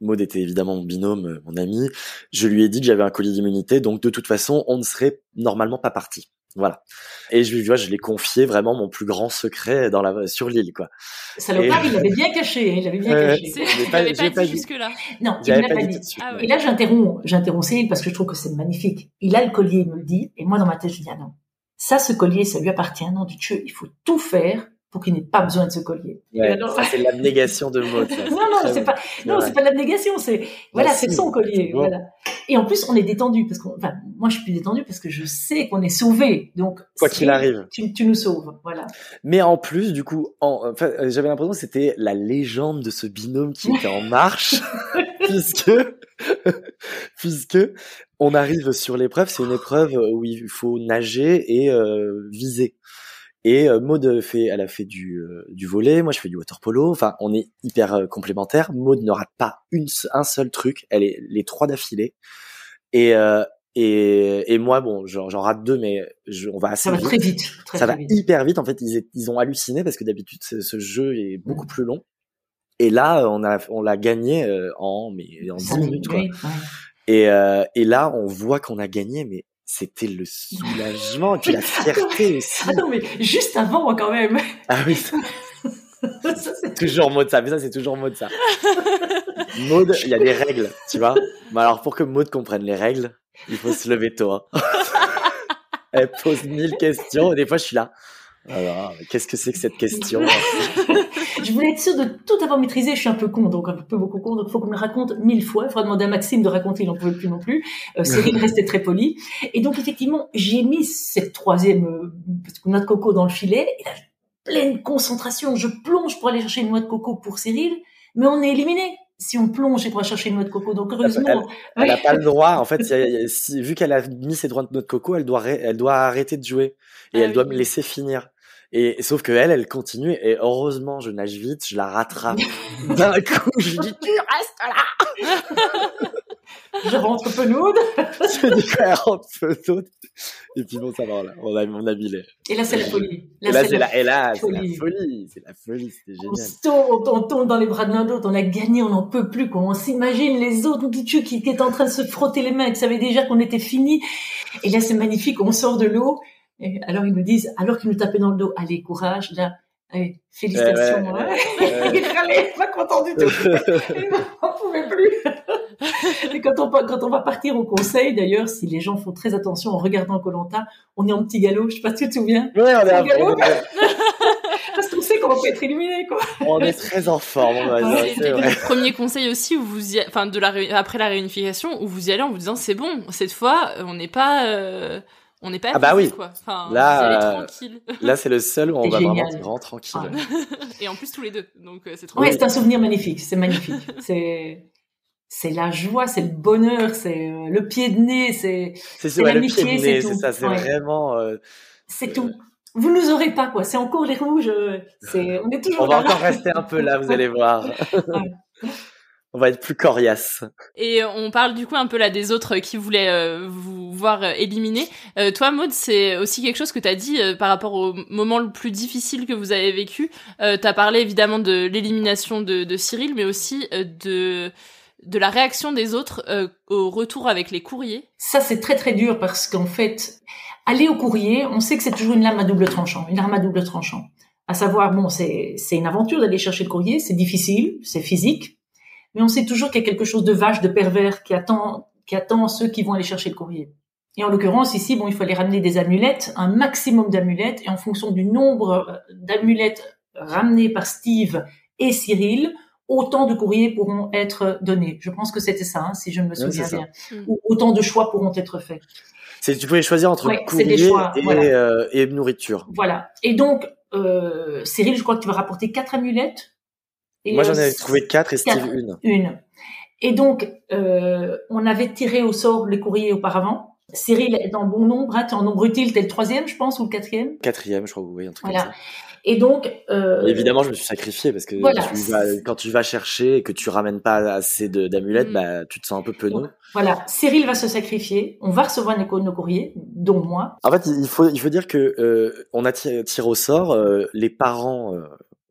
Maud était évidemment mon binôme, euh, mon ami, je lui ai dit que j'avais un collier d'immunité, donc de toute façon, on ne serait normalement pas parti. Voilà. Et je lui vois, je l'ai confié vraiment mon plus grand secret dans la sur l'île, quoi. Salopard, Et- il l'avait bien caché, hein, il l'avait bien caché. L'ai (laughs) Tu pas- pas pas dit jusque-là. Non, il ne l'a pas pas dit. Ah ouais. Et là, j'interromps, j'interromps Cyril parce que je trouve que c'est magnifique. Il a le collier, il me le dit, et moi, dans ma tête, je dis, ah non. Ça, ce collier, ça lui appartient. Non, du Dieu, il faut tout faire pour qu'il n'ait pas besoin de ce collier. Ouais, ça, c'est l'abnégation de ça. (laughs) non, non, c'est bon. pas, non, c'est pas de l'abnégation, c'est, voilà, c'est son collier, Bon. voilà. Et en plus, on est détendu parce enfin, moi, je suis plus détendu parce que je sais qu'on est sauvé. Donc, Quoi qu'il arrive. tu, tu nous sauves, voilà. Mais en plus, du coup, en, enfin, euh, j'avais l'impression que c'était la légende de ce binôme qui était en marche, (laughs) puisque, (laughs) puisque on arrive sur l'épreuve. C'est une épreuve où il faut nager et euh, viser. Et euh, Maud fait, elle a fait du, euh, du volet, moi je fais du water polo. Enfin, on est hyper euh, complémentaires. Maud ne rate pas une, un seul truc. Elle est les trois d'affilée. Et euh, et, et moi, bon, j'en rate deux, mais je, on va assez Ça va très vite, très, ça très va vite. hyper vite. En fait, ils, ils ont halluciné parce que d'habitude, ce, jeu est beaucoup plus long. Et là, euh, on a, on l'a gagné en, mais en 10 Ça, minutes, quoi. oui, ouais. Et, euh, et là, on voit qu'on a gagné, mais c'était le soulagement (laughs) puis la fierté aussi. Attends, mais juste avant, quand même. Ah oui, (laughs) ça, (laughs) toujours Maud ça. Mais ça, c'est toujours Maud ça. Maud, il y a des règles, tu vois. Mais alors, pour que Maud comprenne les règles, il faut se lever tôt. hein. Elle pose mille questions et des fois, je suis là. Alors, qu'est-ce que c'est que cette question (laughs) je voulais être sûre de tout avoir maîtrisé. Je suis un peu con, donc un peu beaucoup con, donc il faut qu'on me le raconte mille fois. Il faudra demander à Maxime de raconter, il n'en pouvait plus non plus. Euh, Cyril (laughs) restait très poli. Et donc effectivement, j'ai mis cette troisième euh, noix de coco dans le filet. Et là, pleine concentration, je plonge pour aller chercher une noix de coco pour Cyril, mais on est éliminé si on plonge et qu'on va chercher une noix de coco. Donc heureusement, Elle n'a pas le droit. En fait, (laughs) si- vu qu'elle a mis ses droits de notre coco, elle doit, elle doit arrêter de jouer et Ah elle doit me laisser finir. Et sauf que elle, elle continue et heureusement, je nage vite, je la rattrape. (laughs) D'un coup, je dis tu restes là. (laughs) je rentre penaude. (laughs) Je dis qu'elle rentre peu d'autres. Et puis bon, ça va. Là. On a, on a mis les- Et là, c'est la folie. Et là, c'est la la, et là, c'est la folie. C'est la folie. C'était On génial. se tombe, on tombe dans les bras de l'un d'autre, on a gagné, on n'en peut plus. Quoi. On s'imagine les autres qui, qui étaient en train de se frotter les mains, qui savaient déjà qu'on était fini. Et là, c'est magnifique, on sort de l'eau. Et alors, ils nous disent, alors qu'ils nous tapaient dans le dos, allez, courage, là, allez, félicitations. Ouais, ouais, hein. ouais, (laughs) ouais. Il râlait, pas content du tout. (laughs) on pouvait plus. (laughs) Et quand on, quand on va partir au conseil, d'ailleurs, si les gens font très attention en regardant Colanta, on est en petit galop, je sais pas si tu te souviens. Ouais, on est, Petit à- galop, est- (laughs) parce qu'on sait qu'on va pas être éliminé, quoi. on est très en forme. C'était le premier conseil aussi où vous y... enfin de la ré- après la réunification où vous y allez en vous disant c'est bon cette fois on n'est pas euh, on n'est pas Ah bah oui. quoi. Enfin, Là, euh, tranquille. Là, c'est le seul où on va génial. vraiment, tranquille. Ah. Et en plus tous les deux donc euh, c'est trop Ouais, c'est un souvenir magnifique, c'est magnifique. (laughs) c'est c'est la joie, c'est le bonheur, c'est euh, le pied de nez, c'est C'est l'amitié, pied de c'est nez, tout. c'est ça, c'est Ouais. vraiment. euh, c'est tout. Vous nous aurez pas quoi, c'est encore les rouges, euh, c'est (laughs) on est toujours on va là. encore rester un peu là, vous allez voir. (laughs) (laughs) on va être plus coriace. Et on parle du coup un peu là des autres qui voulaient euh, vous voir euh, éliminer. Euh, toi, Maud, c'est aussi quelque chose que tu as dit euh, par rapport au moment le plus difficile que vous avez vécu. Euh, tu as parlé évidemment de l'élimination de, de Cyril, mais aussi euh, de de la réaction des autres euh, au retour avec les courriers. Ça c'est très très dur parce qu'en fait, aller au courrier, on sait que c'est toujours une lame à double tranchant, une arme à double tranchant. À savoir, bon, c'est une aventure d'aller chercher le courrier, c'est difficile, c'est physique, mais on sait toujours qu'il y a quelque chose de vache, de pervers qui attend qui attend ceux qui vont aller chercher le courrier. Et en l'occurrence, ici, bon, il fallait ramener des amulettes, un maximum d'amulettes, et en fonction du nombre d'amulettes ramenées par Steve et Cyril, autant de courriers pourront être donnés. Je pense que c'était ça, hein, si je me souviens bien. Mm. Ou autant de choix pourront être faits. C'est tu pouvais choisir entre Ouais, courrier choix, et, voilà. euh, et nourriture. Voilà. Et donc, euh, Cyril, je crois que tu vas rapporter quatre amulettes. Et, Moi, j'en avais trouvé quatre et Steve quatre. une. Une. Et donc, euh, on avait tiré au sort les courriers auparavant. Cyril est en bon nombre, hein, t'es en nombre utile, t'es le troisième, je pense, ou le quatrième. Quatrième, je crois, oui, un truc Voilà. comme ça. Et donc, euh, évidemment, je me suis sacrifié parce que Voilà. tu vas, quand tu vas chercher et que tu ramènes pas assez d'amulettes, Mm. bah, tu te sens un peu penaud. voilà, Cyril va se sacrifier. On va recevoir nos, nos courriers, dont moi. En fait, il faut, il faut dire que euh, on a tiré au sort. euh, les parents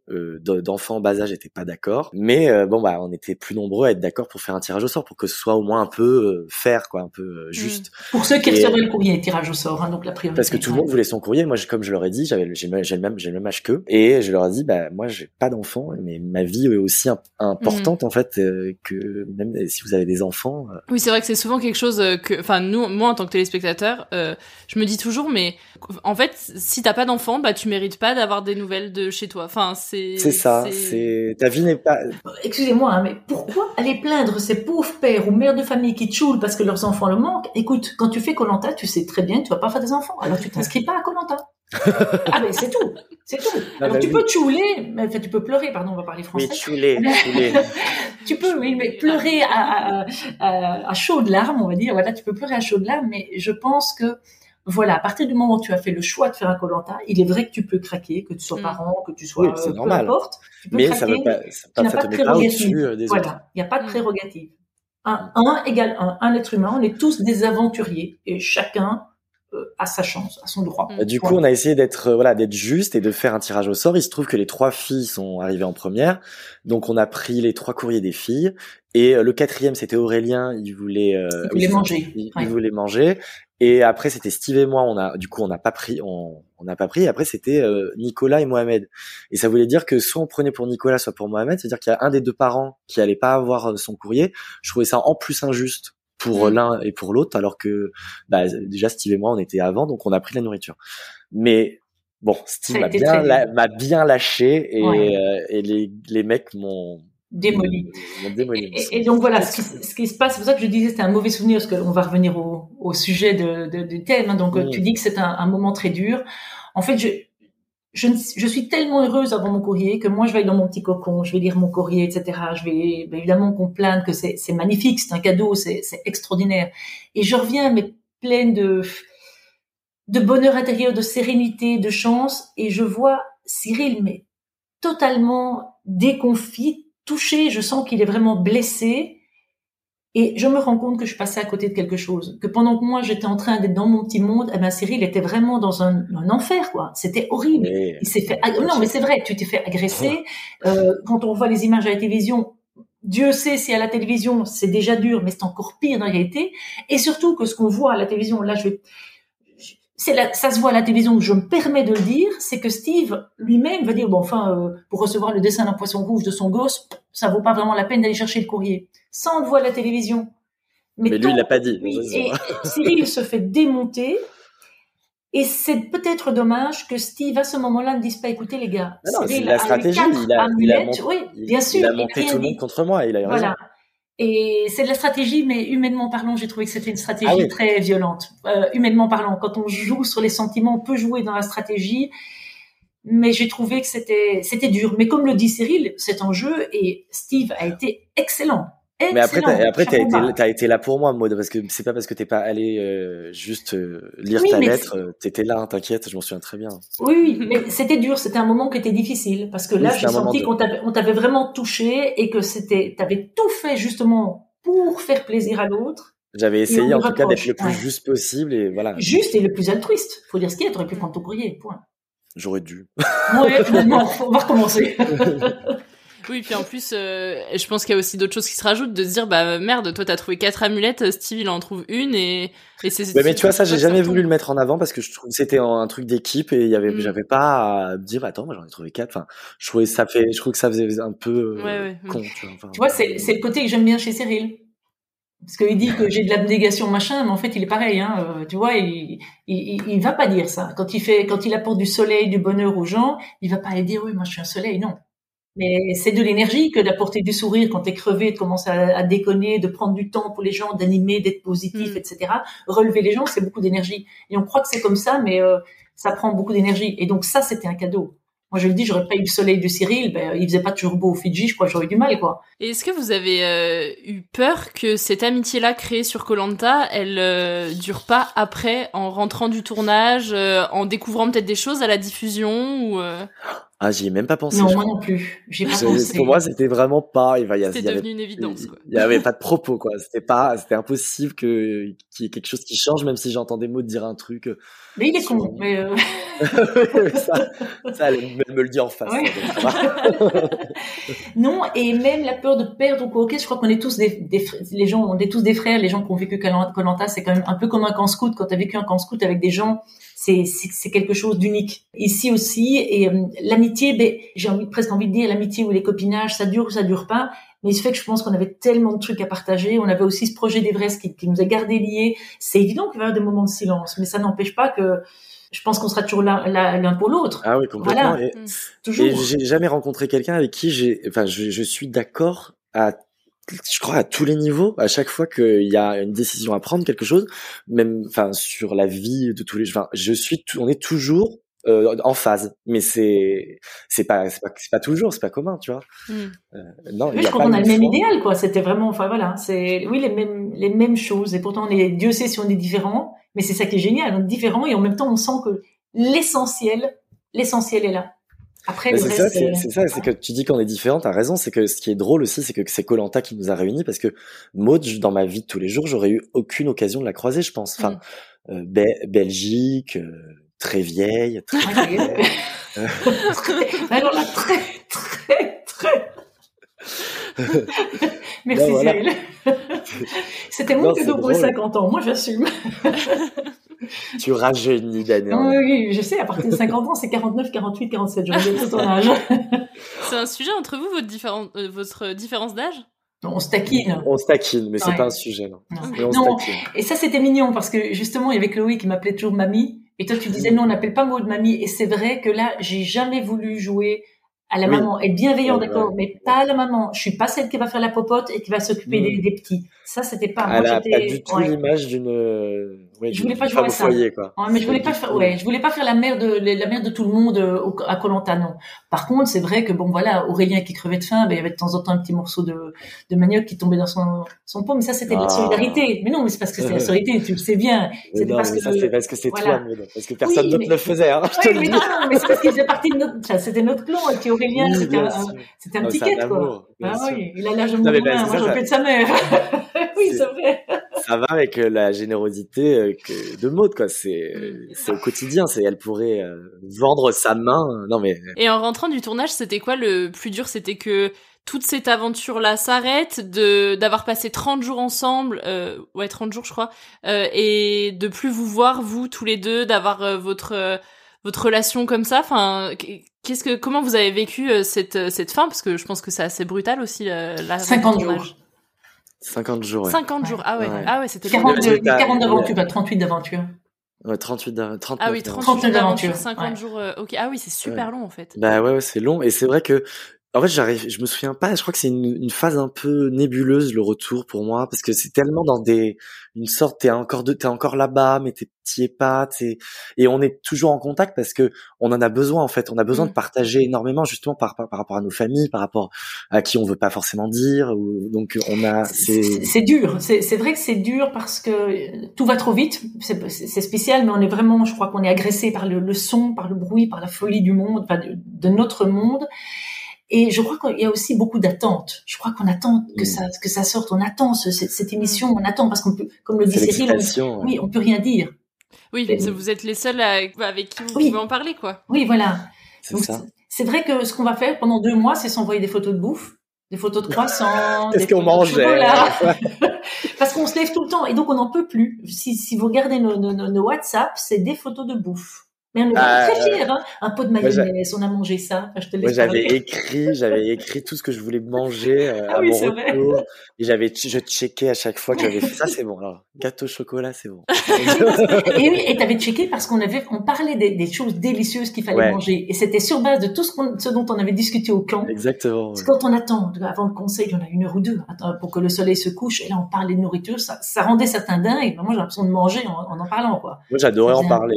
euh, euh, de- d'enfants en bas âge étaient pas d'accord, mais euh, bon bah, on était plus nombreux à être d'accord pour faire un tirage au sort pour que ce soit au moins un peu euh, fair, quoi, un peu euh, juste. Pour ceux qui Et- recevraient le courrier, tirage au sort, hein, donc la priorité. Parce que tout le monde voulait son courrier. Moi, comme je leur ai dit, j'avais, j'ai, le- j'ai le même, j'ai le même âge qu'eux, et je leur ai dit, bah moi, j'ai pas d'enfants, mais ma vie est aussi im- importante en fait euh, que même si vous avez des enfants. euh, Oui, c'est vrai que c'est souvent quelque chose euh, que, enfin, nous, moi en tant que téléspectateur, euh, je me dis toujours, mais en fait, si t'as pas d'enfant, bah tu mérites pas d'avoir des nouvelles de chez toi. Enfin, c'est. C'est ça. C'est ta vie n'est pas. Excusez-moi, hein, mais pourquoi aller plaindre ces pauvres pères ou mères de famille qui choulent parce que leurs enfants le manquent? Écoute, quand tu fais Colanta, tu sais très bien que tu vas pas faire des enfants, alors tu t'inscris pas à Colanta. (laughs) ah mais c'est tout, c'est tout. Ah Alors bah tu oui. peux chouler, mais enfin, tu peux pleurer, pardon, on va parler français. Oui, chouler, chouler. (laughs) tu peux, oui, mais pleurer à, à, à, à chaudes larmes, on va dire. Voilà, tu peux pleurer à chaudes larmes, mais je pense que voilà, à partir du moment où tu as fait le choix de faire un Colanta, il est vrai que tu peux craquer, que tu sois Mm. parent, que tu sois Oui, c'est euh, peu normal. importe. Tu peux Mais craquer, ça veut pas, ça, tu n'as ça pas te de prérogative. au-dessus euh, des autres. Voilà, il n'y a pas de Mm. prérogative. Un, un égale un, un être humain, on est tous des aventuriers et chacun euh, a sa chance, a son droit. Bah, Du coup, on a essayé d'être euh, voilà d'être juste et de faire un tirage au sort. Il se trouve que les trois filles sont arrivées en première, donc on a pris les trois courriers des filles. Et euh, le quatrième, c'était Aurélien. Il voulait, euh, Il voulait oui, manger. Il, Ouais. il voulait manger. Et après, c'était Steve et moi. On a, du coup, on n'a pas pris, on n'a pas pris. Et après, c'était euh, Nicolas et Mohamed. Et ça voulait dire que soit on prenait pour Nicolas, soit pour Mohamed. C'est-à-dire qu'il y a un des deux parents qui allait pas avoir euh, son courrier. Je trouvais ça en plus injuste pour Mm. l'un et pour l'autre, alors que bah, déjà Steve et moi, on était avant, donc on a pris de la nourriture. Mais bon, Steve m'a bien, la- bien lâché et, Ouais. euh, et les, les mecs m'ont Démoli. démoli. Et, et donc voilà, ce qui, ce qui se passe, c'est pour ça que je disais c'était un mauvais souvenir, parce qu'on va revenir au, au sujet de, de- du thème. hein. donc euh, tu dis que c'est un, un moment très dur. En fait, je, je, ne- je suis tellement heureuse d'avoir mon courrier que moi je vais aller dans mon petit cocon, je vais lire mon courrier, etc. Je vais ben, évidemment qu'on que c'est magnifique, c'est un cadeau, c'est c'est extraordinaire. Et je reviens mais pleine de de bonheur intérieur, de sérénité, de chance, et je vois Cyril mais totalement déconfit, touché. Je sens qu'il est vraiment blessé. Et je me rends compte que je suis passée à côté de quelque chose. Que pendant que moi, j'étais en train d'être dans mon petit monde, eh ben, Cyril était vraiment dans un, un enfer, quoi. C'était horrible. Mais- Il s'est fait, ag- non, mais c'est vrai, tu t'es fait agresser. Euh, quand on voit les images à la télévision, Dieu sait si à la télévision, c'est déjà dur, mais c'est encore pire dans la réalité. Et surtout que ce qu'on voit à la télévision, là, je vais, la- ça se voit à la télévision, je me permets de le dire, c'est que Steve lui-même va dire bon enfin euh, pour recevoir le dessin d'un poisson rouge de son gosse, ça vaut pas vraiment la peine d'aller chercher le courrier. Ça on le voit à la télévision. Mais lui, il l'a pas dit. c'est et. (laughs) Cyril se fait démonter. Et c'est peut-être dommage que Steve, à ce moment-là, ne dise pas, écoutez les gars, Ah non, c'est Cyril la a eu stratégie. Il a, il a amulettes. monté, oui, bien sûr. il a il monté tout le monde contre moi. Il a eu raison. Et c'est de la stratégie, mais humainement parlant, j'ai trouvé que c'était une stratégie Ah oui. très violente. Euh, humainement parlant, quand on joue sur les sentiments, on peut jouer dans la stratégie, mais j'ai trouvé que c'était c'était dur. Mais comme le dit Cyril, c'est un jeu et Steve a été excellent. Mais après, t'as, après, t'as été, t'as été là pour moi, Maud, parce que c'est pas parce que t'es pas allé euh, juste euh, lire Oui, ta lettre, euh, t'étais là, hein, t'inquiète, je m'en souviens très bien. Oui, oui, mais c'était dur, c'était un moment qui était difficile parce que là, j'ai senti qu'on t'avait, on t'avait vraiment touché et que c'était, t'avais tout fait justement pour faire plaisir à l'autre, J'avais essayé en tout cas d'être le plus ouais. juste possible et voilà, juste et le plus altruiste. Faut dire ce qu'il y a, t'aurais pu prendre ton courrier, point. j'aurais dû. Ouais, finalement, on va recommencer. Oui, puis en plus, euh, je pense qu'il y a aussi d'autres choses qui se rajoutent, de se dire, bah merde, toi t'as trouvé quatre amulettes, Steve il en trouve une et, et c'est. Ouais, mais tu vois, ça, j'ai jamais voulu le mettre en avant parce que je trouve que c'était un truc d'équipe et il y avait, Mm. j'avais pas à me dire, attends, moi j'en ai trouvé quatre. Enfin, je trouvais ça fait, je trouve que ça faisait un peu euh, Ouais, ouais, con, tu vois. Enfin, tu vois, c'est, c'est le côté que j'aime bien chez Cyril. Parce qu'il dit que j'ai de l'abnégation machin, mais en fait il est pareil, hein, euh, tu vois, il, il, il, va pas dire ça. Quand il fait, quand il apporte du soleil, du bonheur aux gens, il va pas aller dire oui, moi je suis un soleil, non. Mais c'est de l'énergie que d'apporter du sourire quand t'es crevé, de commencer à, à, déconner, de prendre du temps pour les gens, d'animer, d'être positif, Mm. etc. Relever les gens, c'est beaucoup d'énergie. Et on croit que c'est comme ça, mais euh, ça prend beaucoup d'énergie. Et donc ça, c'était un cadeau. Moi, je le dis, j'aurais pas eu le soleil du Cyril, ben, il faisait pas toujours beau au Fidji, je crois que j'aurais eu du mal, quoi. Et est-ce que vous avez euh, eu peur que cette amitié-là créée sur Colanta, elle euh, dure pas après, en rentrant du tournage, euh, en découvrant peut-être des choses à la diffusion ou euh, Ah, j'y ai même pas pensé. Non, moi crois. non plus. J'ai pas pensé. Pour moi, c'était vraiment pas. Il va y c'était avait- devenu une évidence quoi. Il y avait pas de propos, quoi. C'était pas, c'était impossible que, qu'il y ait quelque chose qui change, même si j'entends des mots dire un truc. Mais il est con. Mais euh, (laughs) ça, ça, elle, me le dit en face. Ouais. va. (laughs) non, et même la peur de perdre ou quoi. Ok, je crois qu'on est tous des, les gens, on est tous des frères. Les gens qui ont vécu Colanta, c'est quand même un peu comme un camp scout. Quand tu as vécu un camp scout avec des gens, c'est c'est c'est quelque chose d'unique. Ici aussi, et euh, l'amitié, ben, j'ai envie, presque envie de dire l'amitié ou les copinages, ça dure ou ça dure pas. Mais il se fait que je pense qu'on avait tellement de trucs à partager. On avait aussi ce projet d'Everest qui, qui nous a gardés liés. C'est évident qu'il va y avoir des moments de silence, mais ça n'empêche pas que je pense qu'on sera toujours là là- l'un pour l'autre. Ah oui, complètement. Voilà. Et, Toujours. et j'ai jamais rencontré quelqu'un avec qui j'ai, enfin, je, je suis d'accord à, je crois à tous les niveaux, à chaque fois qu'il y a une décision à prendre, quelque chose, même, enfin, sur la vie de tous les, enfin, je suis, on est toujours euh, en phase, mais c'est, c'est pas, c'est pas, c'est pas toujours, c'est pas commun, tu vois. Mm. Euh, non, il Oui, je crois qu'on a le même idéal, quoi. C'était vraiment, enfin voilà, c'est oui les mêmes les mêmes choses. Et pourtant, on est Dieu sait si on est différents, mais c'est ça qui est génial, on est différents et en même temps, on sent que l'essentiel, l'essentiel est là. Après, c'est ça, c'est euh, c'est ça, c'est que tu dis qu'on est différents, t'as raison, c'est que ce qui est drôle aussi, c'est que c'est Colanta qui nous a réunis parce que Maud, dans ma vie de tous les jours, j'aurais eu aucune occasion de la croiser, je pense. Enfin, euh, Be- Belgique, euh, très vieille, très (laughs) Alors là, très, très, très. (laughs) Merci Non, voilà. Cyril. (laughs) C'était mon c'est cadeau pour les drôle. 50 ans. Moi, j'assume. (laughs) tu rajeunis d'année en Oui, oui, je sais, à partir de 50 ans, c'est 49, 48, 47. Je regarde tout ton âge. (laughs) C'est un sujet entre vous, votre, différen- euh, votre différence d'âge? On se taquine. On se taquine, mais c'est Ouais. pas un sujet, non. Non. Mais on Non. Et ça, c'était mignon parce que justement, il y avait Chloé qui m'appelait toujours mamie. Et toi, tu disais non, on n'appelle pas Maud mamie. Et c'est vrai que là, j'ai jamais voulu jouer à la Oui. maman. Être bienveillant, d'accord, mais pas à la maman. Je suis pas celle qui va faire la popote et qui va s'occuper Mm. des, des petits. Ça, c'était pas. Elle Moi, a j'étais. pas du tout ouais. l'image d'une, Je voulais pas jouer à ça. foyer, quoi. Ouais, mais je voulais pas faire, ouais, je voulais pas faire la mère de la mère de tout le monde euh, au- à Colanta non. Par contre, c'est vrai que bon voilà, Aurélien qui crevait de faim, ben il y avait de temps en temps un petit morceau de de manioc qui tombait dans son son pot, mais ça c'était de la Ah. solidarité. Mais non, mais c'est parce que c'est la solidarité, tu le sais bien. C'était non, parce que ça, c'est parce que c'est voilà. toi. Parce que personne Oui, d'autre mais- le faisait, hein. je te Oui, mais dis. non, mais c'est parce qu'il faisait partie de notre, c'était notre clan, et puis Aurélien, c'était un, c'était un Oh, petit c'est quête, quoi. Ah oui, il a l'âge de Non, mon c'est ça- fais de sa mère. (laughs) oui, c'est vrai. ça va avec euh, la générosité euh, que- de Maud, quoi. C'est, c'est au quotidien. C'est, elle pourrait euh, vendre sa main. Non, mais Et en rentrant du tournage, c'était quoi le plus dur? C'était que toute cette aventure-là s'arrête, de d'avoir passé 30 jours ensemble, euh, ouais 30 jours je crois, euh, et de plus vous voir vous tous les deux, d'avoir euh, votre euh, votre relation comme ça? Enfin, qu'est-ce que comment vous avez vécu euh, cette euh, cette fin? Parce que je pense que c'est assez brutal aussi euh, la 50 tournage. jours. 50 jours. Ouais. 50 jours. Ah ouais, Ouais. ah ouais, c'était long. 40, Le- le- 40 le- d'aventure, pas 38 d'aventure. Ouais, 38, d'a- 39. Ah oui, d'aventure. 30 jours d'aventure, d'aventure, 50 ouais. jours. euh, ok. Ah oui, c'est super long en fait. Bah ouais, ouais, c'est long. Et c'est vrai que, en fait, j'arrive, je me souviens pas. Je crois que c'est une, une phase un peu nébuleuse le retour pour moi, parce que c'est tellement dans des, une sorte, t'es encore de, t'es encore là-bas, mais t'es t'y es pas, t'es, et on est toujours en contact parce que on en a besoin en fait. On a besoin Mm. de partager énormément justement par, par, par rapport à nos familles, par rapport à qui on veut pas forcément dire. Ou, donc on a, C'est dur. C'est vrai que c'est dur parce que euh, tout va trop vite. C'est c'est spécial, mais on est vraiment, je crois qu'on est agressé par le, le son, par le bruit, par la folie du monde, enfin, de, de notre monde. Et je crois qu'il y a aussi beaucoup d'attentes. Je crois qu'on attend que Mm. ça que ça sorte. On attend ce- cette, cette émission. On attend parce qu'on peut, comme le dit Cyril, on, oui, on peut rien dire. Oui, Mais- parce que vous êtes les seuls à- avec qui vous Oui. pouvez en parler quoi. Oui, voilà. C'est vrai que ce qu'on va faire pendant deux mois, c'est s'envoyer des photos de bouffe, des photos de croissants, (laughs) Qu'est-ce des qu'on photos de mangeait chocolat. (laughs) Parce qu'on se lève tout le temps et donc on n'en peut plus. Si, si vous regardez nos, nos- nos WhatsApp, c'est des photos de bouffe. Mais on est vraiment très euh, fiers, hein. Un pot de mayonnaise, on a mangé ça. Je te laisse j'avais écrit, j'avais écrit tout ce que je voulais manger euh, (laughs) Ah à oui, mon vrai. retour. Et j'avais, je checkais à chaque fois que j'avais fait ça, c'est bon. Alors, gâteau au chocolat, c'est bon. (laughs) Et oui, et t'avais checké parce qu'on avait, on parlait des, des choses délicieuses qu'il fallait Ouais. manger. Et c'était sur base de tout ce, dont on avait discuté au camp. Exactement. Parce ouais. que quand on attend, avant le conseil, on a une heure ou deux pour que le soleil se couche, et là on parlait de nourriture, ça, ça rendait certains dingues. Ben, moi j'ai l'impression de manger en, en en parlant, quoi. Moi, j'adorais en parler.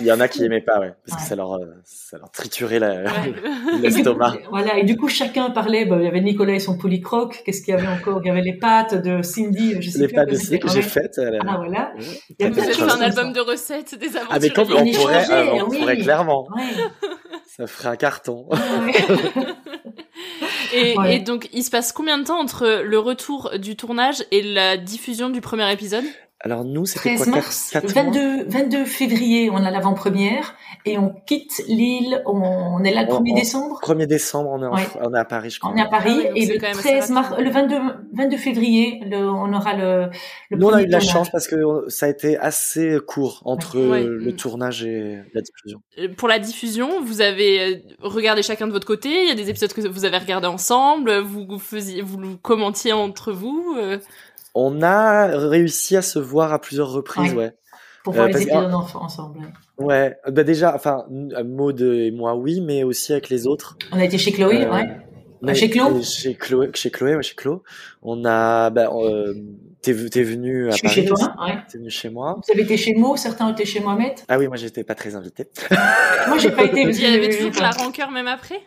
Il y en a qui pas, ouais, parce que Ouais. ça leur, euh, ça leur triturait (laughs) l'estomac. coup, (laughs) Voilà, et du coup chacun parlait, ben, il y avait Nicolas et son polycroque, qu'est-ce qu'il y avait encore? Il y avait les pâtes de Cindy, je sais Les plus pâtes comment aussi que j'ai Ouais. faites. euh, Ah voilà. ouais. Il y a Vous plein de avez fait un album de recettes, des aventures. Ah, mais quand On on y pourrait, euh, on oui. pourrait clairement. Ouais. (laughs) Ça ferait un carton. Et, Ouais. et donc, il se passe combien de temps entre le retour du tournage et la diffusion du premier épisode? Alors nous, c'était 13 quoi mars, 4, 4 mois? 22, 22 février, on a l'avant-première et on quitte l'île, on, on est là le On- 1er on- décembre? 1er décembre, on est, en- Ouais. on est à Paris, je crois. On est à Paris Ah oui, et le quand même assez 13 mars, le 22, 22 février, le, on aura le, le Nous, on a premier eu de la chance parce que euh, ça a été assez court entre Ouais. euh, le tournage et la diffusion. Euh, Pour la diffusion, vous avez euh, regardé chacun de votre côté. Il y a des épisodes que vous avez regardés ensemble. Vous, vous faisiez, vous commentiez entre vous. On a réussi à se voir à plusieurs reprises, Ouais. ouais. Pour voir Euh, les épisodes en- ensemble. ouais. Bah déjà, enfin, Maud et moi, oui, mais aussi avec les autres. On a été chez Chloé, Euh, ouais. mais- chez Chlo et Chez Chloé, chez Chloé, ouais, chez Chlo. On a, bah, euh, t'es, venu à Je suis Paris chez toi, ouais. T'es venu chez moi. Vous avez été chez Mo, certains ont été chez Mohamed. Ah oui, moi j'étais pas très invité. (laughs) Moi, j'ai pas été. Il y avait toujours de la rancœur même après?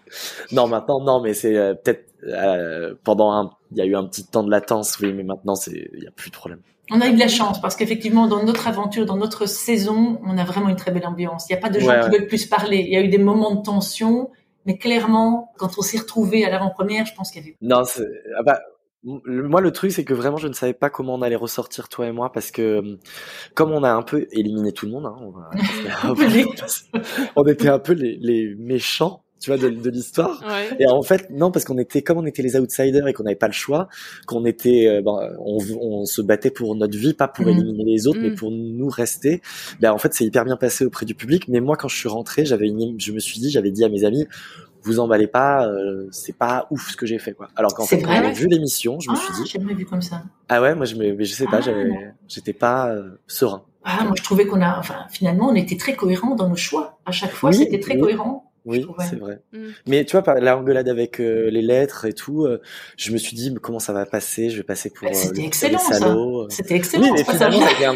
non, maintenant, non, mais c'est euh, peut-être euh, pendant un, il y a eu un petit temps de latence, oui, mais maintenant c'est, il y a plus de problème. On a eu de la chance parce qu'effectivement, dans notre aventure, dans notre saison, on a vraiment une très belle ambiance. Il n'y a pas de gens Ouais, qui ouais. veulent plus parler. Il y a eu des moments de tension, mais clairement, quand on s'est retrouvés à l'avant-première, je pense qu'il y avait. Non, c'est, ah bah, moi le truc c'est que vraiment je ne savais pas comment on allait ressortir toi et moi parce que comme on a un peu éliminé tout le monde, hein, on, (laughs) était un peu les, les méchants, tu vois, de, de l'histoire. Ouais. Et en fait, non, parce qu'on était, comme on était les outsiders et qu'on n'avait pas le choix, qu'on était, euh, ben, on, on se battait pour notre vie, pas pour Mhm. éliminer les autres, mais Mhm. pour nous rester. Ben, en fait, c'est hyper bien passé auprès du public. Mais moi, quand je suis rentré, j'avais une, je me suis dit, j'avais dit à mes amis, vous emballez pas, euh, c'est pas ouf ce que j'ai fait, quoi. Alors qu'en fait, vu l'émission, je me Ah, suis dit, j'ai jamais vu comme ça. ah ouais, moi, je me, mais je sais pas, Ah, j'étais pas euh, serein. Ah, moi, je trouvais qu'on a, enfin, finalement, on était très cohérents dans nos choix. À chaque fois, Oui, c'était très oui. cohérent. Oui, c'est vrai. Mm. Mais tu vois, par la engueulade avec euh, les lettres et tout, euh, je me suis dit, mais comment ça va passer? Je vais passer pour Bah, euh, c'était le excellent, ça. euh. C'était excellent. Oui, mais ce finalement ça, a été un,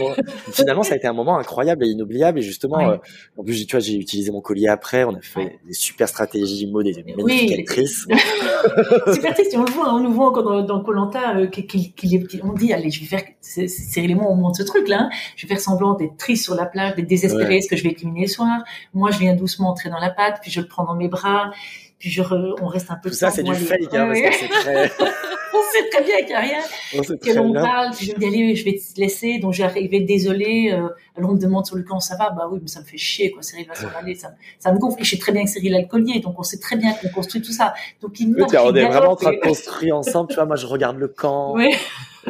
finalement, ça a été un moment incroyable et inoubliable. Et justement, Ouais. euh, en plus, tu vois, j'ai utilisé mon collier après. On a fait Ouais. des super stratégies, mode des Oui. magnifiques actrices. (laughs) Super triste, et on le voit, hein, on nous voit encore dans, dans Colanta, euh, qu'il, qu'il- qu'il est- qu'il- on dit, allez, je vais faire, c'est, c'est Cyril et moi, on monte ce truc là, hein. je vais faire semblant d'être triste sur la plage, d'être désespéré, Ouais. est-ce que je vais éliminer le soir? Moi, je viens doucement entrer dans la pâte, puis je le prends dans mes bras, puis je re- on reste un peu Tout ça, c'est du aller- fake, hein, parce que c'est très, (laughs) on sait très bien qu'il n'y a rien, on que l'on parle, je me dis, allez, je vais te laisser, donc j'arrivais désolée, euh, alors on me demande sur le camp, ça va, bah oui, mais ça me fait chier, quoi, Cyril va s'en aller, ça, me- ça me gonfle, et je sais très bien que Cyril a le collier, donc on sait très bien qu'on construit tout ça, donc il Oui, marche, tiens, on est vraiment en train de construire ensemble. Tu vois, moi, je regarde le camp. Ouais.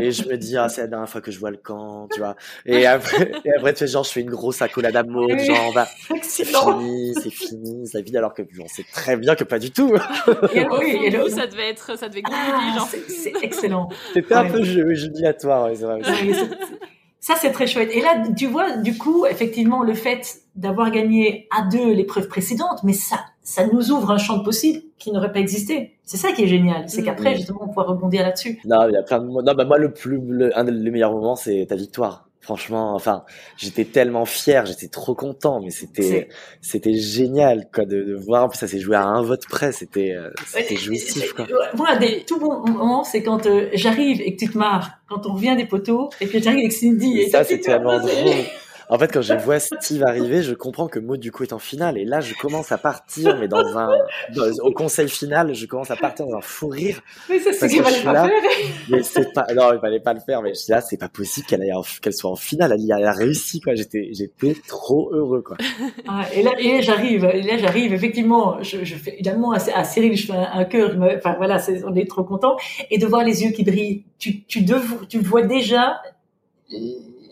Et je me dis, ah, c'est la dernière fois que je vois le camp, tu vois. Et après, et après, tu fais genre, je fais une grosse accolade à mode, Oui. genre, bah, c'est fini, c'est fini, la vie, alors que j'en sais très bien que pas du tout. Et oui, et le- ça devait être, ça devait Ah, c'est- excellent. C'était un peu ju- jubilatoire, ouais, c'est vrai. Ouais, Ça, c'est très chouette. Et là, tu vois, du coup, effectivement, le fait d'avoir gagné à deux l'épreuve précédente, mais ça, ça nous ouvre un champ de possibles qui n'aurait pas existé. C'est ça qui est génial. C'est Mhm. qu'après, justement, on pourra rebondir là-dessus. Non, il y a plein de mo- Non, bah, moi, le plus, le, un des meilleurs moments, c'est ta victoire. Franchement, enfin, j'étais tellement fier, j'étais trop content, mais c'était, c'était génial, quoi, de, de voir. En plus, ça s'est joué à un vote près, c'était, euh, c'était jouissif, quoi. Moi, des tout bons moments, c'est quand euh, j'arrive et que tu te marres, quand on revient des poteaux, et puis j'arrive avec Cindy. Et ça, tu c'est te tellement drôle. (laughs) En fait, quand je vois Steve arriver, je comprends que Maud, du coup, est en finale. Et là, je commence à partir, mais dans un, dans- au conseil final, je commence à partir dans un fou rire. Mais ça, c'est Parce qu'il que je fallait pas là. faire. Mais c'est pas, non, il fallait pas le faire, mais je suis là, c'est pas possible qu'elle en- qu'elle soit en finale. Elle y a, elle a réussi, quoi. J'étais, j'étais trop heureux, quoi. Ah, et là, et là, j'arrive, et là, j'arrive, effectivement, je, je fais, évidemment, à, à Cyril, je fais un, un cœur, me- enfin, voilà, c'est- on est trop content. Et de voir les yeux qui brillent, tu, tu, dev- tu vois déjà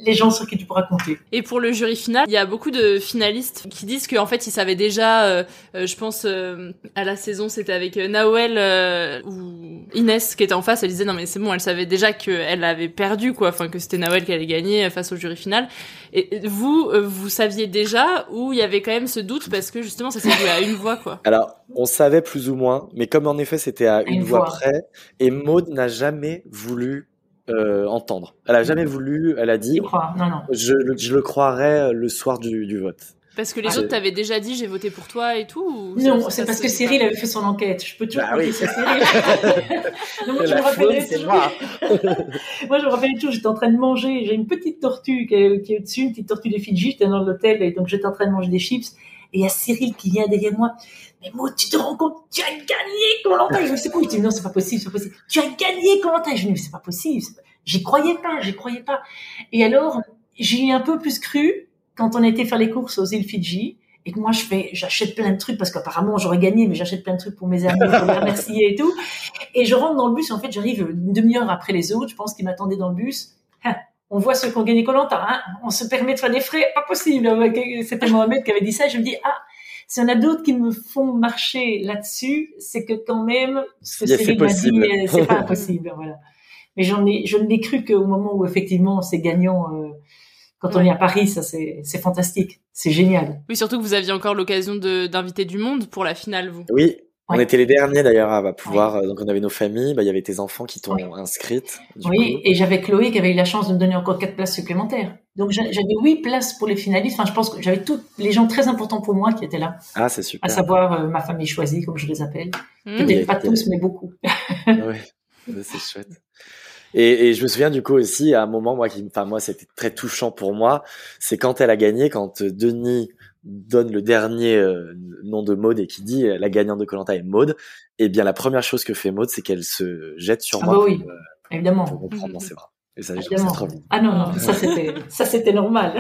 les gens sur qui tu pourras compter. Et pour le jury final, il y a beaucoup de finalistes qui disent qu'en fait ils savaient déjà, euh, euh, je pense euh, à la saison c'était avec euh, Naoel euh, ou Inès qui était en face, elle disait non mais c'est bon, elle savait déjà qu'elle avait perdu quoi, enfin que c'était Naoel qui allait gagner face au jury final. Et vous, euh, vous saviez déjà ou il y avait quand même ce doute parce que justement ça s'est joué à une voix quoi? Alors, on savait plus ou moins, mais comme en effet c'était à une, une voix voix. près, et Maud n'a jamais voulu euh, entendre. Elle a jamais voulu, elle a dit, Tu crois Non, non. je, le- je le croirais le soir du, du vote. Parce que les Ah, autres t'avaient déjà dit j'ai voté pour toi et tout. ou Non, c'est parce que Cyril avait fait son enquête. Je peux toujours Bah oui. sur Cyril. (laughs) Non, moi, je me rappellerai c'est toujours. (laughs) moi. Je me rappelle toujours, j'étais en train de manger, j'ai une petite tortue qui est, au-dessus, une petite tortue des Fidji, j'étais dans l'hôtel, et donc j'étais en train de manger des chips, et il y a Cyril qui vient derrière moi. Mais moi, tu te rends compte, tu as gagné Colanta Je me sais quoi Il dit, non, c'est pas possible, c'est pas possible. Tu as gagné Colanta Je me dis, c'est pas possible. J'y croyais pas, j'y croyais pas. Et alors, j'y ai un peu plus cru quand on été faire les courses aux îles Fidji, et que moi, je fais, j'achète plein de trucs, parce qu'apparemment, j'aurais gagné, mais j'achète plein de trucs pour mes amis, pour les remercier et tout. Et je rentre dans le bus, en fait, j'arrive une demi-heure après les autres, je pense qu'ils m'attendaient dans le bus. On voit ceux qui ont gagné Colanta, hein, on se permet de faire des frais, pas possible. C'était Mohamed qui avait dit ça, je me dis, ah, s'il y en a d'autres qui me font marcher là-dessus, c'est que quand même, ce que Cyril m'a dit, possible. c'est pas (laughs) impossible, voilà. Mais j'en ai, je ne l'ai cru qu'au moment où effectivement c'est gagnant, euh, quand on est à Paris, ça c'est, c'est fantastique, c'est génial. Oui, surtout que vous aviez encore l'occasion de d'inviter du monde pour la finale, vous. Oui, on était les derniers d'ailleurs à pouvoir. euh, Donc on avait nos familles, bah, il y avait tes enfants qui t'ont Ouais. inscrite. du Oui, coup. et j'avais Chloé qui avait eu la chance de me donner encore quatre places supplémentaires. Donc j'a- j'avais huit places pour les finalistes. Enfin, je pense que j'avais tous les gens très importants pour moi qui étaient là, Ah, c'est super. à savoir euh, ma famille choisie, comme je les appelle. Mmh. Peut-être Oui, pas tous, mais beaucoup. Ouais, Ouais, c'est chouette. Et, et je me souviens du coup aussi à un moment moi qui, enfin moi c'était très touchant pour moi, c'est quand elle a gagné, quand euh, Denis donne le dernier euh, nom de Maude et qui dit euh, la gagnante de Colanta est Maude, et bien la première chose que fait Maude c'est qu'elle se jette sur Ah moi bah pour, oui. euh, Évidemment. pour me prendre dans ses bras. Et ça, je trop bien. Ah non, non, ça c'était, ça c'était normal.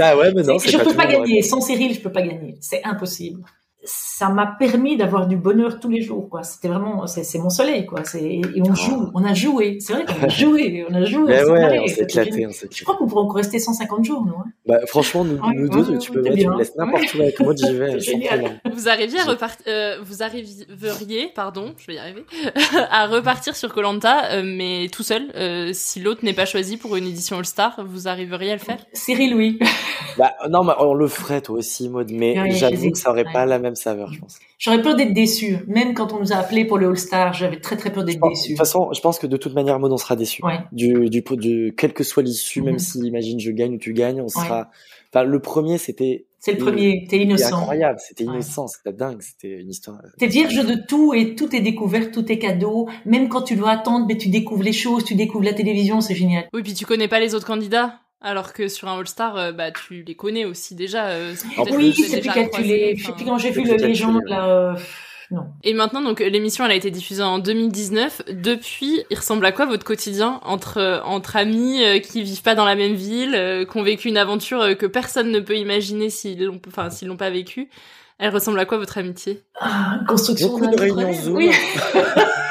Ah ouais, mais non, je pas peux pas gagner. Sans Cyril, je peux pas gagner. C'est impossible. Ça m'a permis d'avoir du bonheur tous les jours, quoi. C'était vraiment, c'est mon soleil, quoi. C'est, et on joue, on a joué. C'est vrai qu'on a (laughs) joué, on a joué. Oh. Mais on s'est ouais, marré, on s'est c'était éclaté, génial. on s'est Je crois qu'on pourrait encore rester 150 jours, nous. hein. Bah, franchement, nous, Ouais, nous ouais, deux, ouais, tu peux mettre, tu bien. me laisses n'importe où avec moi, j'y vais. (laughs) Vous arriviez à repartir, euh, vous arriveriez, pardon, je vais y arriver, (laughs) à repartir sur Colanta, mais tout seul. euh, si l'autre n'est pas choisi pour une édition All Star, vous arriveriez à le faire? Cyril, oui. Bah, non, mais on le ferait, toi aussi, Maud, mais j'avoue que ça aurait pas la même saveur, je pense. J'aurais peur d'être déçu. Même quand on nous a appelés pour le All-Star, j'avais très très peur d'être De déçu. toute façon, je pense que de toute manière, Maud, on sera déçu. Ouais. Du, du, du, quelle que soit l'issue, Mhm. même si, imagine, je gagne ou tu gagnes, on sera, enfin, le premier, c'était, C'est le premier, t'es c'était innocent. incroyable, c'était Ouais. innocent, c'était dingue, c'était une histoire. T'es vierge de tout et tout est découvert, tout est cadeau. Même quand tu dois attendre, mais tu découvres les choses, tu découvres la télévision, c'est génial. Oui, puis tu connais pas les autres candidats. Alors que sur un All-Star, euh, bah, tu les connais aussi déjà. euh, peut-être Oui, c'est plus calculé. enfin. puis quand j'ai vu calculé, légende, là, euh, non. Et maintenant, donc l'émission, elle a été diffusée en 2019. Depuis, il ressemble à quoi votre quotidien entre euh, entre amis euh, qui vivent pas dans la même ville, euh, qui ont vécu une aventure euh, que personne ne peut imaginer s'ils l'ont, enfin s'ils l'ont pas vécu. Elle ressemble à quoi votre amitié? Ah, construction Beaucoup de réunions. Zoom. Oui. (laughs)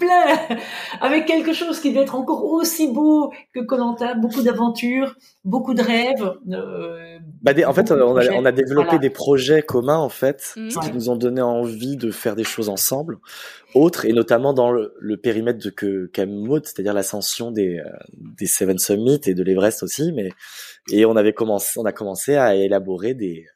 Plein. Avec quelque chose qui doit être encore aussi beau que Colanta. Beaucoup d'aventures, beaucoup de rêves. euh, Bah, des- en fait, on a, projets. on a développé Voilà. des projets communs, en fait, Mhm. qui Ouais. nous ont donné envie de faire des choses ensemble, autres, et notamment dans le, le périmètre de que qu'a c'est-à-dire l'ascension des, euh, des Seven Summits et de l'Everest aussi, mais, et on avait commencé, on a commencé à élaborer des,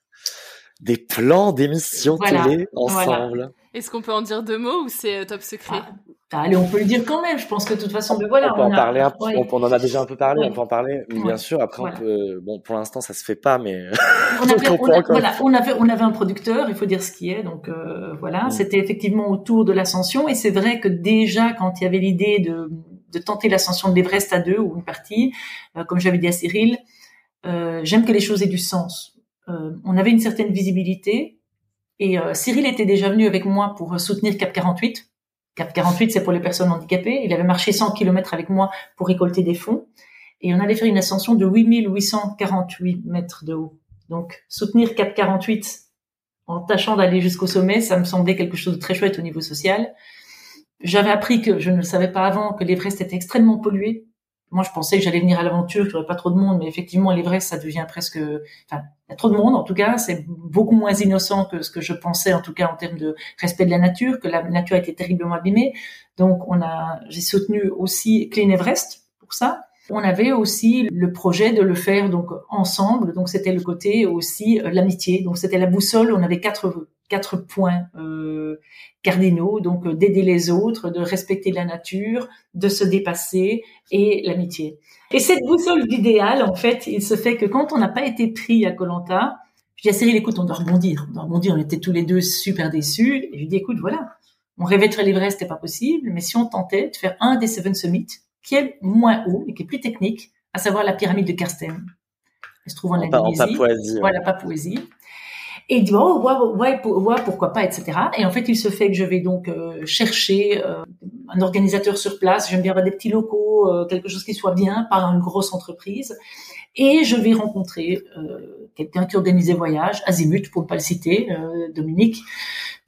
des plans d'émissions Voilà. télé ensemble. Est-ce qu'on peut en dire deux mots ou c'est euh, top secret? Ah, allez, on peut le dire quand même. Je pense que de toute façon, mais voilà. on peut en a- parler un ouais. on, en a déjà un peu parlé, Ouais. on peut en parler, bien Ouais. sûr. Après, Voilà. on peut, bon, pour l'instant, ça se fait pas, mais on Donc, (laughs) avait, on on, peut a- encore- voilà, on avait, on avait un producteur, il faut dire ce qui est. Donc euh, voilà, Mm. c'était effectivement autour de l'ascension. Et c'est vrai que déjà, quand il y avait l'idée de, de tenter l'ascension de l'Everest à deux ou une partie, euh, comme j'avais dit à Cyril, euh, j'aime que les choses aient du sens. Euh, on avait une certaine visibilité. Et euh, Cyril était déjà venu avec moi pour soutenir Cap 48. Cap 48, c'est pour les personnes handicapées. Il avait marché 100 km avec moi pour récolter des fonds. Et on allait faire une ascension de 8848 mètres de haut. Donc, soutenir Cap 48 en tâchant d'aller jusqu'au sommet, ça me semblait quelque chose de très chouette au niveau social. J'avais appris que je ne le savais pas avant que l'Everest était extrêmement pollué. Moi, je pensais que j'allais venir à l'aventure, qu'il n'y aurait pas trop de monde, mais effectivement, l'Everest, ça devient presque, enfin, il y a trop de monde, en tout cas, c'est beaucoup moins innocent que ce que je pensais, en tout cas, en termes de respect de la nature, que la nature a été terriblement abîmée. Donc, on a, j'ai soutenu aussi Clean Everest pour ça. On avait aussi le projet de le faire donc ensemble. Donc c'était le côté aussi euh, l'amitié. Donc c'était la boussole. On avait quatre quatre points euh, cardinaux. Donc euh, d'aider les autres, de respecter la nature, de se dépasser et l'amitié. Et cette boussole d'idéal, en fait, il se fait que quand on n'a pas été pris à Colanta, je dis à Cyril, écoute, on doit rebondir. On doit rebondir. On était tous les deux super déçus. Et je lui dis, écoute, voilà, on rêvait de faire l'Everest, c'était pas possible. Mais si on tentait de faire un des Seven Summits qui est moins haut et qui est plus technique, à savoir la pyramide de Karsten. Elle se trouve en, en En Papouasie. Voilà, Papouasie. Et il dit, oh, ouais, ouais, pourquoi pas, etc. Et en fait, il se fait que je vais donc euh, chercher euh, un organisateur sur place. J'aime bien avoir des petits locaux, euh, quelque chose qui soit bien, pas une grosse entreprise. Et je vais rencontrer quelqu'un qui organisait voyage, Azimut, pour ne pas le citer, Dominique.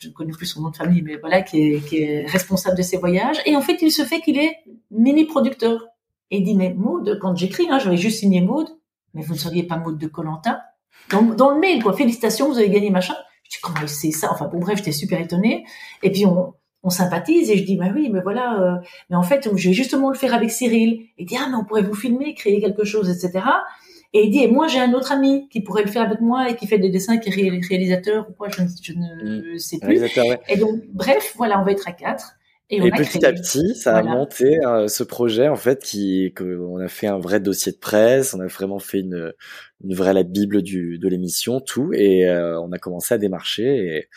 Je ne connais plus son nom de famille, mais voilà, qui est, qui est responsable de ces voyages. Et en fait, il se fait qu'il est mini producteur. Et il dit, mais Maud, quand j'écris, hein, juste signé Maud, mais vous ne seriez pas Maud de Colanta dans, dans le mail, quoi. Félicitations, vous avez gagné machin. Je dis, comment c'est ça? Enfin, bon, bref, j'étais super étonnée. Et puis, on, on sympathise et je dis, bah oui, mais voilà, euh, mais en fait, je vais justement le faire avec Cyril. Il dit, ah, mais on pourrait vous filmer, créer quelque chose, etc. Et il dit, et moi, j'ai un autre ami qui pourrait le faire avec moi et qui fait des dessins, qui est réalisateur ou quoi, je, je ne mmh. sais plus. Ouais. Et donc, bref, voilà, on va être à quatre. Et, et petit à petit, ça voilà. a monté euh, ce projet en fait qui, on a fait un vrai dossier de presse, on a vraiment fait une, une vraie la bible du, de l'émission, tout, et euh, on a commencé à démarcher et,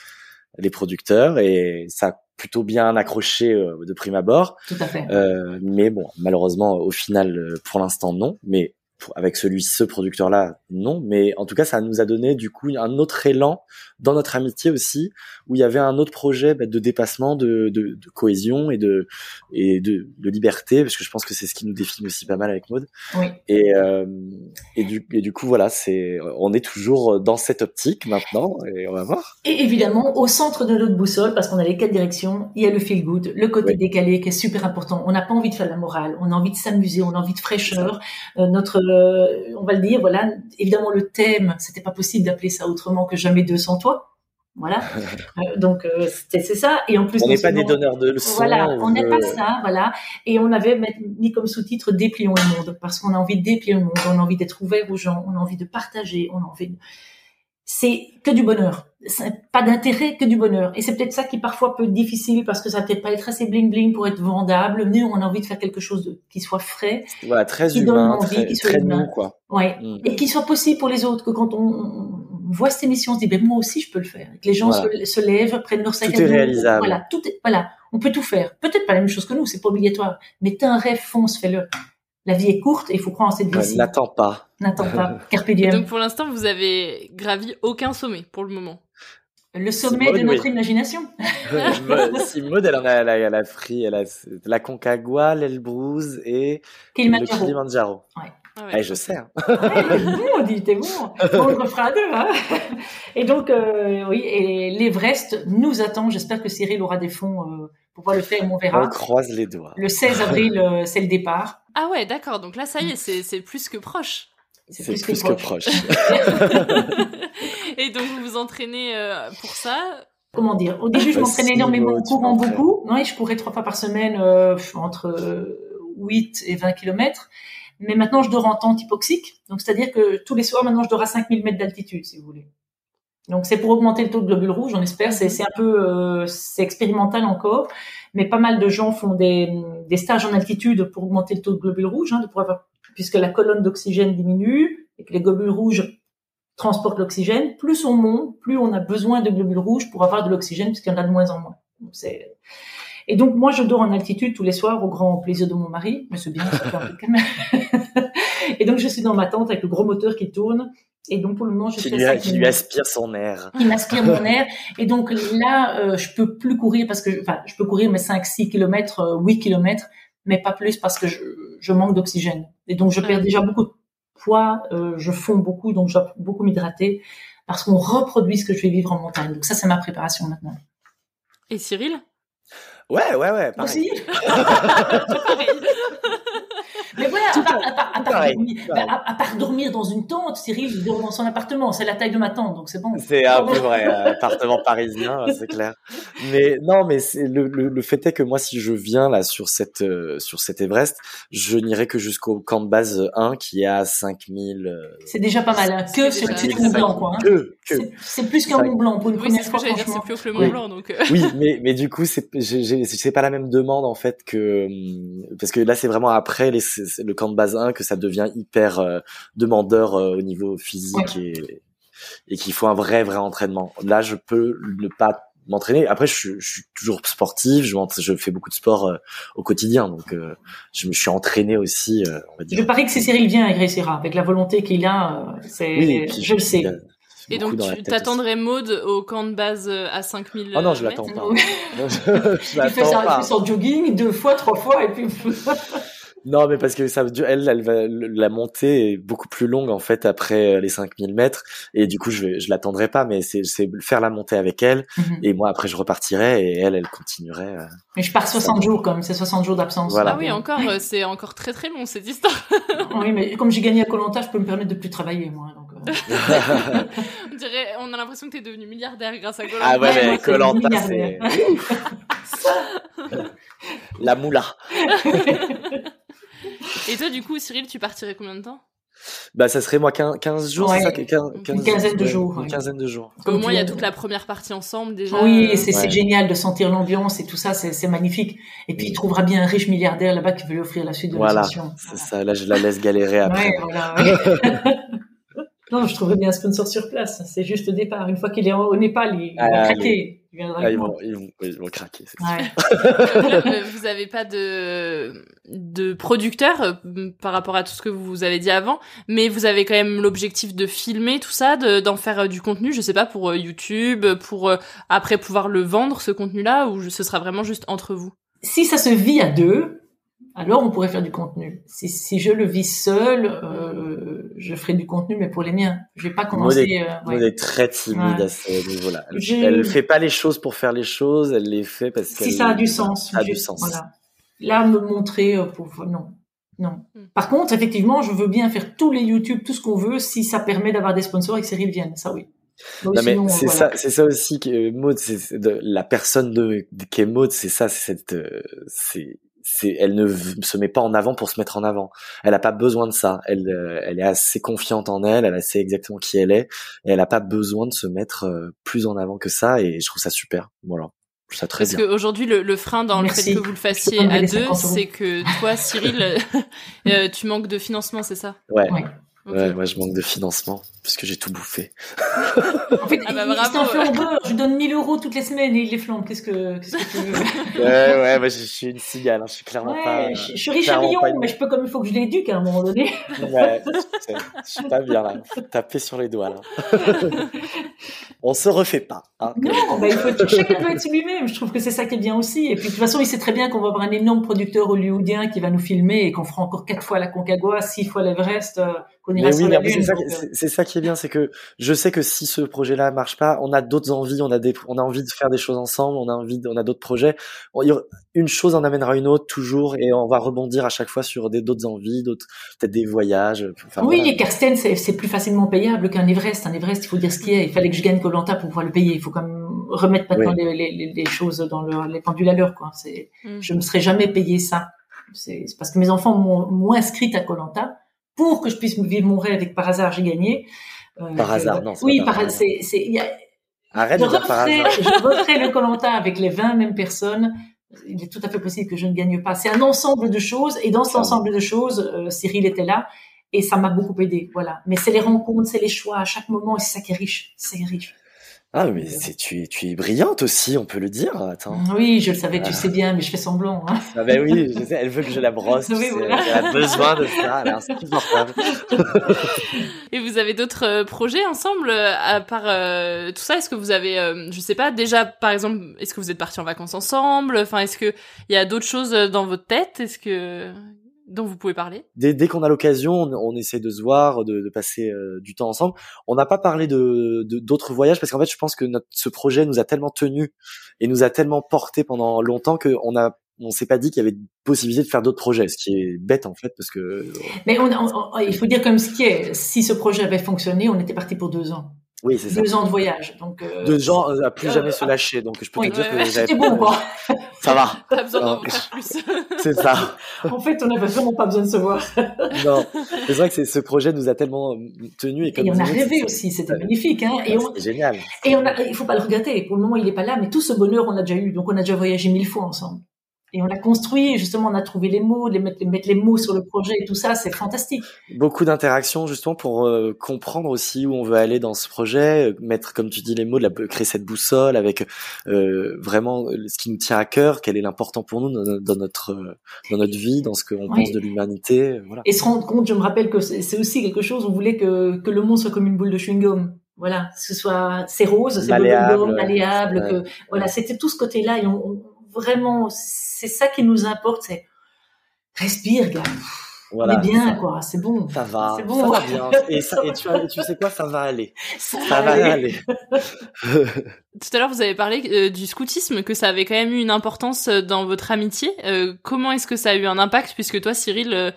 les producteurs et ça a plutôt bien accroché euh, de prime abord. Tout à fait. mais bon, malheureusement, au final, pour l'instant, non. Mais avec celui, ce producteur-là, non. Mais en tout cas, ça nous a donné du coup un autre élan dans notre amitié aussi, où il y avait un autre projet bah, de dépassement, de, de, de, cohésion et de et de, de, liberté, parce que je pense que c'est ce qui nous définit aussi pas mal avec Maud. Oui. Et euh, et du et du coup voilà, c'est on est toujours dans cette optique maintenant, et on va voir. Et évidemment, au centre de notre boussole, parce qu'on a les quatre directions, il y a le feel good, le côté oui. décalé qui est super important. On n'a pas envie de faire la morale, on a envie de s'amuser, on a envie de fraîcheur. Euh, notre euh, on va le dire, voilà, évidemment le thème, c'était pas possible d'appeler ça autrement que jamais 200 toi. Voilà. Euh, donc euh, c'est ça. Et en plus, on n'est pas des donneurs de leçons. Voilà, on n'est pas ça. Voilà. Et on avait mis comme sous-titre déplions le monde parce qu'on a envie de déplier le monde, on a envie d'être ouvert aux gens, on a envie de partager, on a envie. De... C'est que du bonheur. Pas d'intérêt, que du bonheur. Et c'est peut-être ça qui parfois peut être difficile parce que ça peut-être pas être assez bling bling pour être vendable. Nous, on a envie de faire quelque chose de, qui soit frais, voilà, très qui humain, donne envie, très, qui soit très humain. quoi. Ouais. Mm. Et qui soit possible pour les autres. Que quand on, on voit cette émission, on se dit, ben moi aussi je peux le faire. Que les gens Voilà. se, se lèvent, prennent leur sac Tout à est dos. réalisable. Voilà, tout est, voilà, on peut tout faire. Peut-être pas la même chose que nous, c'est pas obligatoire. Mais t'as un rêve, fonce, fais-le. La vie est courte et il faut croire en cette vie-ci. N'attends pas. N'attends pas. (laughs) Carpe Et diem. donc pour l'instant, vous avez gravi aucun sommet pour le moment. Le sommet Simone, de notre oui. imagination. Maud- si Maud, elle en a, elle a, elle a pris, elle a la Concagua, l'Elbrouz et Kilimanjaro. le Kilimanjaro. Ouais. Ah Eh, je sais. hein. Ouais, t'es bon, on dit, t'es bon. On le refera à deux, hein. Et donc, euh, oui, et l'Everest nous attend. J'espère que Cyril aura des fonds euh, pour pouvoir le faire, on On verra. croise les doigts. Le 16 avril, euh, c'est le départ. Ah ouais, d'accord. Donc là, ça y est, c'est c'est plus que proche. C'est C'est plus, plus que que proche. proche. (laughs) Et donc vous vous entraînez euh, pour ça? Comment dire? Au début, je m'entraînais énormément, en courant beaucoup. Ouais, je courais trois fois par semaine, euh, entre euh, 8 et 20 kilomètres. Mais maintenant, je dors en tente hypoxique. Donc, c'est-à-dire que tous les soirs, maintenant, je dors à 5000 mètres d'altitude, si vous voulez. Donc, c'est pour augmenter le taux de globules rouges, on espère. C'est un peu, euh, c'est expérimental encore. Mais pas mal de gens font des, des stages en altitude pour augmenter le taux de globules rouges, hein, de pouvoir puisque la colonne d'oxygène diminue et que les globules rouges transportent l'oxygène. Plus on monte, plus on a besoin de globules rouges pour avoir de l'oxygène, puisqu'il y en a de moins en moins. Donc, c'est- et donc, moi, je dors en altitude tous les soirs au grand plaisir de mon mari. Mais c'est bien, ça fait un peu de calme. (laughs) Et donc, je suis dans ma tente avec le gros moteur qui tourne. Et donc, pour le moment, je Qui fais lui, ça. qui lui aspire son air. Il m'aspire mon (laughs) air. Et donc là, euh, je peux plus courir parce que, enfin, je peux courir mes 5, 6 kilomètres, euh, 8 kilomètres, mais pas plus parce que je, je manque d'oxygène. Et donc, je perds déjà beaucoup de poids, euh, je fonds beaucoup, donc je dois beaucoup m'hydrater parce qu'on reproduit ce que je vais vivre en montagne. Donc ça, c'est ma préparation maintenant. Et Cyril? Ouais, ouais, ouais. Pareil. Aussi (laughs) Mais voilà, à part, à part- à part pareil, dormir, pareil. à, à part dormir dans une tente, Cyril, il dort dans son appartement. C'est la taille de ma tente, donc c'est bon. C'est un peu vrai, euh, appartement parisien, (laughs) c'est clair. Mais non, mais c'est le, le, le fait est que moi, si je viens là sur cette euh, sur cet Everest, je n'irai que jusqu'au camp de base 1 qui est à 5000. euh, C'est déjà pas mal. hein. Que sur le petit Blanc, quoi. hein. Que, que. C'est- C'est plus qu'un Mont Blanc pour une Oui, première c'est ce fois, que j'allais dire, c'est plus haut que le. Mont Blanc, donc. euh, Oui, (laughs) mais mais du coup, c'est j'ai- j'ai- c'est pas la même demande en fait que hum, parce que là, c'est vraiment après les, c'est- c'est le camp de base 1 que ça devient hyper euh, demandeur euh, au niveau physique et et qu'il faut un vrai vrai entraînement. Là, je peux ne pas m'entraîner. Après, je, suis- je suis toujours sportif, je, je fais beaucoup de sport euh, au quotidien, donc euh, je me suis entraîné aussi, euh, on va dire. Je parie que si Cyril vient, il réussira. Avec la volonté qu'il a, euh, c'est, Oui, et puis, je le sais. Et donc, tu t'attendrais Maude au camp de base euh, à 5000 Oh non, je mètres l'attends pas. (laughs) je Il fait, l'attends son jogging deux fois, trois fois, et puis. (laughs) Non, mais parce que ça, elle, elle va, la montée est beaucoup plus longue en fait après euh, les 5000 mètres, et du coup, je, je l'attendrai pas, mais c'est, faire la montée avec elle, Mhm. et moi après je repartirai, et elle, elle continuerait. euh. Mais je pars 60 jours, comme c'est 60 jours d'absence. Voilà. Ah oui, encore, euh, c'est encore très très long cette histoire. Oui, mais comme j'ai gagné à Colanta, je peux me permettre de plus travailler, moi. On dirait, on a l'impression que t'es devenu milliardaire grâce à Golan. Ah ouais, mais Colanta, c'est la moula. Et toi, du coup, Cyril, tu partirais combien de temps? Bah, ça serait moi 15, 15 jours, Ouais. c'est ça, 15, Une quinzaine de ouais, jours, Une ouais. quinzaine de jours. Au moins, il y a toute la première partie ensemble déjà. Oui, c'est Ouais. génial de sentir l'ambiance et tout ça, c'est magnifique. Et puis il trouvera bien un riche milliardaire là-bas qui veut lui offrir la suite de Voilà, l'ascension. c'est ça. Là, je la laisse galérer après. Ouais, voilà, ouais. (laughs) non, je trouverais bien un sponsor sur place. C'est juste au départ. Une fois qu'il est au Népal, il, va Ah, craquer. Il viendra Ah, ils, vont, ils, vont, ils vont craquer. Ouais. Euh, vous avez pas de de producteur euh, par rapport à tout ce que vous avez dit avant, mais vous avez quand même l'objectif de filmer tout ça, de- d'en faire euh, du contenu, je sais pas pour YouTube, pour après pouvoir le vendre ce contenu-là, ou ce sera vraiment juste entre vous? Si ça se vit à deux, alors on pourrait faire du contenu. Si, si je le vis seul, euh, je ferai du contenu, mais pour les miens. Je vais pas Maud commencer. est, euh, Maud ouais. est très timide Ouais. à ce niveau-là. Elle, fait pas les choses pour faire les choses, elle les fait parce que Si ça a du sens. Ça a du sens. Voilà. Là, me montrer euh, pour non, non. Hmm. Par contre, effectivement, je veux bien faire tous les YouTube, tout ce qu'on veut, si ça permet d'avoir des sponsors et que Cyril vienne. Ça, oui. Non mais c'est voilà. ça, c'est ça aussi que Maud, c'est la personne de, de qu'est Maud, c'est ça, c'est cette, euh, c'est, elle ne se met pas en avant pour se mettre en avant. Elle a pas besoin de ça. Elle, euh, elle est assez confiante en elle, elle sait exactement qui elle est, et elle a pas besoin de se mettre euh, plus en avant que ça. Et je trouve ça super. Voilà, je trouve ça très Parce qu'aujourd'hui, le, le frein dans Merci. le fait que vous le fassiez à deux, 50 euros. c'est que toi, Cyril, euh, (laughs) euh, tu manques de financement, c'est ça? Ouais. Ouais. Ouais, moi je manque de financement puisque j'ai tout bouffé. En fait, Ah bah il- bravo, c'est un ouais. flambeur. Je lui donne 1000 euros toutes les semaines et il les flambe. Qu'est-ce que, qu'est-ce que tu veux? (laughs) ouais, ouais, moi je suis une cigale, hein, je suis clairement pas. Ouais, je, je suis riche à une- mais je peux comme il faut que je l'éduque à un moment donné. Ouais, je je suis pas bien là. Faut taper sur les doigts là. (laughs) On se refait pas. Hein. Non, bah, il faut, chacun doit être lui-même. Je trouve que c'est ça qui est bien aussi. Et puis, de toute façon, il sait très bien qu'on va avoir un énorme producteur hollywoodien qui va nous filmer et qu'on fera encore quatre fois la Concagua, six fois l'Everest, ira Mais sur oui, la mais Lune. c'est ça, qui- ça est bien, c'est que je sais que si ce projet-là marche pas, on a d'autres envies, on a des, on a envie de faire des choses ensemble, on a envie, on a d'autres projets. Une chose en amènera une autre toujours, et on va rebondir à chaque fois sur des d'autres envies, d'autres peut-être des voyages. Enfin, oui, voilà. et Karsten, c'est plus facilement payable qu'un Everest. Un Everest, il faut dire ce qu'il y a. Il fallait que je gagne Colanta pour pouvoir le payer. Il faut quand même remettre maintenant Oui. les, les, choses dans le, les pendules à l'heure. Quoi. C'est, Mm. je me serais jamais payé ça. C'est parce que mes enfants m'ont m'ont inscrite à Colanta pour que je puisse vivre mon rêve et que par hasard j'ai gagné. Euh, Par hasard, non, Oui, par par, hasard. c'est, y a, Arrête je de dire par hasard. je referai le Colanta avec les 20 mêmes personnes. Il est tout à fait possible que je ne gagne pas. C'est un ensemble de choses, et dans cet ensemble de choses, euh, Cyril était là, et ça m'a beaucoup aidé. Voilà. Mais c'est les rencontres, c'est les choix à chaque moment, et c'est ça qui est riche. C'est riche. Ah, mais c'est, tu es, tu es brillante aussi, on peut le dire. Attends. Oui, je le savais, tu Ah. sais bien, mais je fais semblant. Hein. Ah ben oui, je sais, elle veut que je la brosse. (laughs) tu sais. Elle a besoin de ça, elle est insupportable. (laughs) Et vous avez d'autres euh, projets ensemble euh, à part euh, tout ça? Est-ce que vous avez, euh, je sais pas, déjà par exemple, est-ce que vous êtes partis en vacances ensemble? Enfin, est-ce que il y a d'autres choses euh, dans votre tête? Est-ce que dont vous pouvez parler? Dès, dès qu'on a l'occasion, on, on essaie de se voir, de, de passer euh, du temps ensemble. On n'a pas parlé de de- d'autres voyages parce qu'en fait, je pense que notre, ce projet nous a tellement tenu et nous a tellement porté pendant longtemps qu'on a on s'est pas dit qu'il y avait possibilité de faire d'autres projets, ce qui est bête en fait parce que. Mais on, on- il faut dire comme ce qui est. Si ce projet avait fonctionné, on était parti pour deux ans. Oui, c'est ça. Deux ans de voyage. Donc. euh, De gens à plus euh, jamais se lâcher, donc je peux oui, te dire que c'était bon, quoi. (laughs) Ça va. Pas besoin d'en faire plus. (laughs) C'est ça. En fait, on n'avait vraiment pas besoin de se voir. (laughs) Non, c'est vrai que c'est- ce projet nous a tellement tenu et comme Et on a dit, rêvé aussi, c'était magnifique. Hein. Et, on, génial. et on a, il faut pas le regretter. Pour le moment, il est pas là, mais tout ce bonheur, on a déjà eu. Donc, on a déjà voyagé mille fois ensemble. Et on l'a construit. Et justement, on a trouvé les mots, les mettre, les mettre les mots sur le projet et tout ça, c'est fantastique. Beaucoup d'interactions justement pour euh, comprendre aussi où on veut aller dans ce projet, euh, mettre comme tu dis les mots, de la, créer cette boussole avec euh, vraiment euh, ce qui nous tient à cœur, quel est l'important pour nous dans, dans notre euh, dans notre vie, dans ce qu'on Oui. pense de l'humanité, voilà. Et se rendre compte, je me rappelle que c'est aussi quelque chose, on voulait que, que le monde soit comme une boule de chewing-gum. Voilà, que ce soit, c'est rose, c'est Malléable, malléable, que, voilà, c'était tout ce côté-là, et on, on- vraiment, c'est ça qui nous importe, c'est, respire, gars. Voilà, on est bien, ça- quoi, c'est bon. Ça va, C'est bon. ça va bien. (laughs) Et, ça, et tu, sais quoi, ça va aller. Ça Ça va aller. (laughs) Tout à l'heure, vous avez parlé euh, du scoutisme, que ça avait quand même eu une importance euh, dans votre amitié. Euh, comment est-ce que ça a eu un impact, puisque toi, Cyril, euh,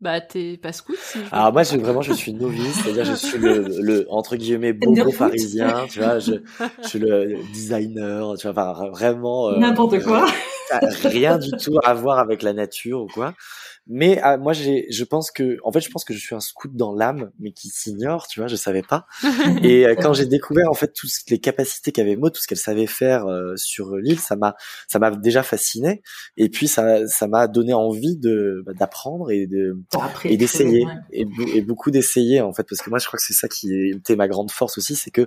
bah t'es pas scout si Alors moi, je, vraiment, je suis novice, c'est-à-dire je suis le, le entre guillemets bobo parisien, tu vois, je, je suis le designer, tu vois, enfin, vraiment euh, N'importe quoi. ça a rien du tout à voir avec la nature ou quoi. Mais ah, moi, j'ai, je pense que, en fait, je pense que je suis un scout dans l'âme, mais qui s'ignore, tu vois, je savais pas. (laughs) Et euh, quand j'ai découvert en fait toutes les capacités qu'avait Maud, tout ce qu'elle savait faire euh, sur l'île, ça m'a, ça m'a déjà fasciné. Et puis ça, ça m'a donné envie de bah, d'apprendre et de après, et d'essayer ouais. et, et beaucoup d'essayer en fait parce que moi je crois que c'est ça qui était ma grande force aussi c'est que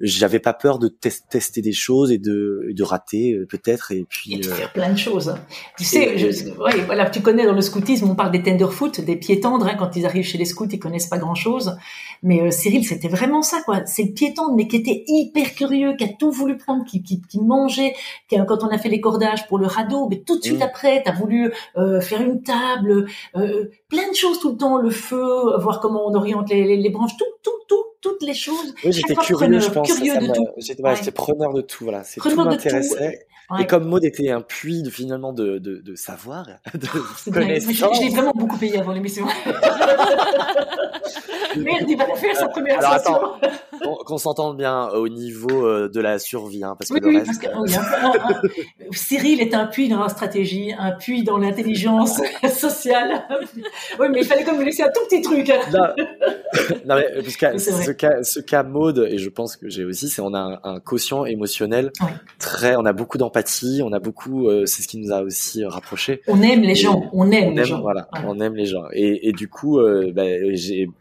j'avais pas peur de tes- tester des choses et de, et de rater euh, peut-être et Et puis de euh, faire plein de choses. Tu sais, Et- je, ouais, voilà, tu connais dans le scoutisme, on parle des tenderfoot, des pieds tendres. Hein, quand ils arrivent chez les scouts, ils connaissent pas grand-chose. Mais euh, Cyril, c'était vraiment ça, quoi. C'est le pied tendre, mais qui était hyper curieux, qui a tout voulu prendre, qui, qui, qui mangeait. Qui, quand on a fait les cordages pour le radeau, mais tout de suite Mm. après, t'as voulu euh, faire une table, euh, plein de choses tout le temps, le feu, voir comment on oriente les, les, les branches, tout, tout, tout, toutes les choses. oui j'étais curieux preneur, je pense curieux ça de tout. j'étais Ouais. preneur de tout voilà c'est tout. m'intéressait Ouais. et comme Maud était un puits de finalement de de, de savoir (laughs) de. Mais connaissance je l'ai vraiment beaucoup payé avant l'émission. Merde, il va la faire sa première alors attends qu'on s'entende bien au niveau euh, de la survie hein, parce que Oui, le oui, reste parce que un- un- un- Cyril est un puits dans la stratégie, un puits dans l'intelligence (laughs) sociale. Oui, mais il fallait quand même laisser un tout petit truc. hein. non, (laughs) non, mais parce que ce cas, ce cas mode, et je pense que j'ai aussi, c'est on a un, un quotient émotionnel Ouais. très, on a beaucoup d'empathie, on a beaucoup, euh, c'est ce qui nous a aussi euh, rapprochés. On aime les gens, on aime On les aime, gens. voilà, on aime les gens. Et, et du coup, euh, bah,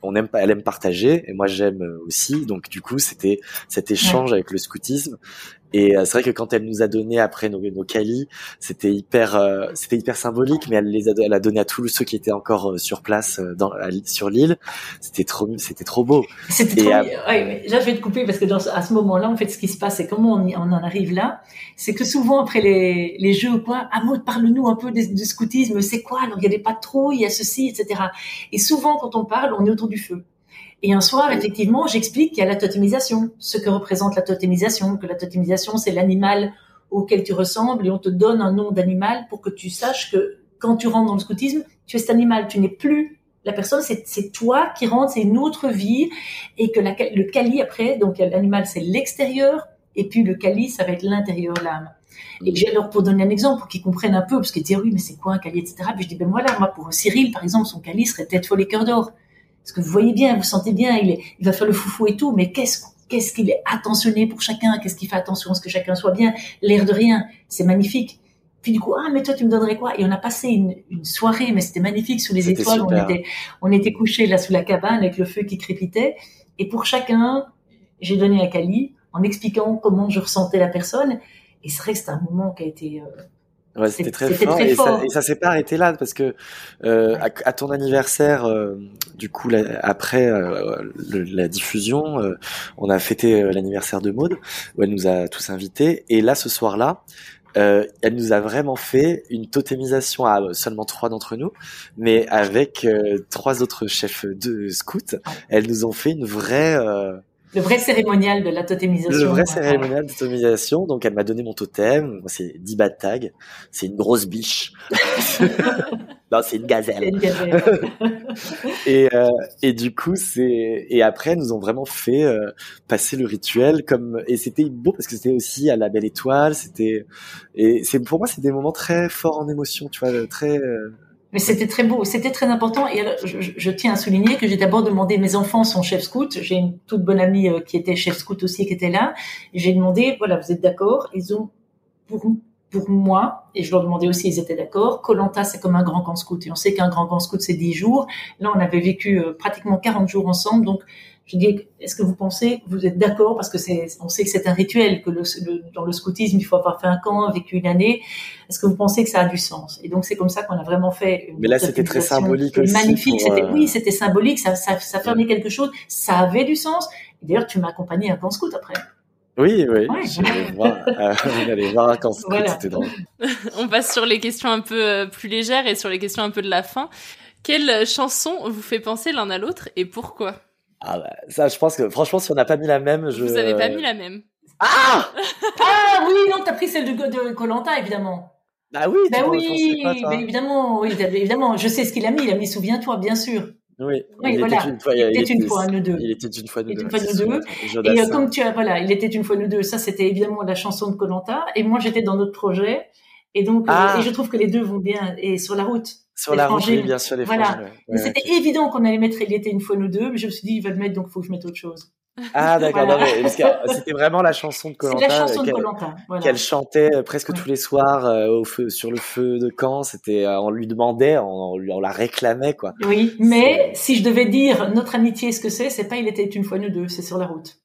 on aime, elle aime partager, et moi j'aime euh, aussi. Donc du coup, c'était cet échange avec le scoutisme. Et euh, c'est vrai que quand elle nous a donné après nos, nos calis, c'était hyper, euh, c'était hyper symbolique, mais elle les a, elle a donné à tous ceux qui étaient encore euh, sur place euh, dans, à sur l'île. C'était trop, c'était trop beau. C'était Et trop à-. Ouais, là, je vais te couper parce que dans, ce- à ce moment-là, en fait, ce qui se passe, c'est comment on, y- on en arrive là. C'est que souvent, après les, les jeux ou quoi, Maud, parle-nous un peu du scoutisme. C'est quoi? Alors, il y a des patrouilles, il y a ceci, etc. Et souvent, quand on parle, on est autour du feu. Et un soir, effectivement, j'explique qu'il y a la totémisation, ce que représente la totémisation, que la totémisation, c'est l'animal auquel tu ressembles et on te donne un nom d'animal pour que tu saches que quand tu rentres dans le scoutisme, tu es cet animal, tu n'es plus la personne, c'est toi qui rentres, c'est une autre vie et que le kali après, donc l'animal c'est l'extérieur et puis le kali ça va être l'intérieur, l'âme. Et j'ai alors pour donner un exemple pour qu'ils comprennent un peu, parce qu'ils disent oui mais c'est quoi un kali etc. Puis je dis ben voilà moi pour Cyril par exemple son kali serait tête folle et cœur d'or. Parce que vous voyez bien, vous sentez bien, il, est, il va faire le foufou et tout, mais qu'est-ce qu'est-ce qu'il est attentionné pour chacun, qu'est-ce qu'il fait attention à ce que chacun soit bien, l'air de rien, c'est magnifique. Puis du coup, ah mais toi tu me donnerais quoi? Et on a passé une, une soirée, mais c'était magnifique sous les étoiles. On était, on était couchés là sous la cabane avec le feu qui crépitait. Et pour chacun, j'ai donné un cali en expliquant comment je ressentais la personne. Et c'est vrai que un moment qui a été. euh, Ouais, c'était très fort, très et, fort. Ça, et ça s'est pas arrêté là parce que euh, à, à ton anniversaire, euh, du coup, la- après euh, le- la diffusion, euh, on a fêté euh, l'anniversaire de Maude où elle nous a tous invités. Et là, ce soir-là, euh, elle nous a vraiment fait une totémisation à seulement trois d'entre nous, mais avec euh, trois autres chefs de scouts. Elles nous ont fait une vraie euh, Le vrai cérémonial de la totémisation. Le vrai cérémonial de totémisation. Donc, elle m'a donné mon totem. C'est 10 bas de tag. C'est une grosse biche. (laughs) non, c'est une gazelle. Une gazelle. et, euh, et du coup, c'est et après, nous ont vraiment fait euh, passer le rituel comme et c'était beau parce que c'était aussi à la belle étoile. C'était et c'est pour moi, c'est des moments très forts en émotion, tu vois, très. euh, Mais c'était très beau, c'était très important. Et je, tiens à souligner que j'ai d'abord demandé, mes enfants sont chefs scouts. J'ai une toute bonne amie euh, qui était chef scout aussi, qui était là. J'ai demandé, voilà, vous êtes d'accord? Ils ont, pour, pour moi, et je leur demandais aussi, ils étaient d'accord. Colanta, c'est comme un grand camp scout. Et on sait qu'un grand camp scout, c'est 10 jours. Là, on avait vécu euh, pratiquement 40 jours ensemble. Donc, je dis, est-ce que vous pensez, vous êtes d'accord? Parce que c'est, on sait que c'est un rituel, que le, le- dans le scoutisme, il faut avoir fait un camp, vécu une année. Est-ce que vous pensez que ça a du sens? Et donc, c'est comme ça qu'on a vraiment fait. Une Mais là, c'était très symbolique aussi Magnifique. C'était, euh, oui, c'était symbolique. Ça, ça, ça fermait quelque chose. Ça avait du sens. D'ailleurs, tu m'as accompagné à un camp scout après. Oui, oui. Ouais. J'allais voir, euh, (laughs) j'allais voir quand Voilà. c'était drôle. (laughs) On passe sur les questions un peu euh, plus légères et sur les questions un peu de la fin. Quelle chanson vous fait penser l'un à l'autre et pourquoi? Ah bah, ça, je pense que franchement, si on n'a pas mis la même, je. Vous avez pas mis la même. Ah oui, non, t'as pris celle de Colanta, évidemment. Bah oui, pourrais oui, mais évidemment, oui, évidemment. Je sais ce qu'il a mis. Il a mis Souviens-toi, bien sûr. Oui, Oui, il voilà. était une fois, Il était une fois, nous deux. Il était une fois nous Il deux. était une fois c'est nous deux. sûr. Et euh, comme tu as, voilà, il était une fois nous deux. Ça, c'était évidemment la chanson de Colanta. Et moi, j'étais dans notre projet. Et donc, euh, Ah. et je trouve que les deux vont bien. Et sur la route. Sur la frangines. bien sûr, les Voilà. ouais. Ouais. C'était évident qu'on allait mettre Il était une fois nous deux. Mais je me suis dit, il va le mettre, donc il faut que je mette autre chose. Ah d'accord, Voilà. que c'était vraiment la chanson de Colanta la chanson de Koh-Lanta, voilà. qu'elle chantait euh, presque tous les soirs euh, au feu, sur le feu de camp. C'était, euh, on lui demandait, on, on la réclamait quoi. Oui, mais si je devais dire notre amitié, ce que c'est, c'est pas Il était une fois nous deux, c'est sur la route.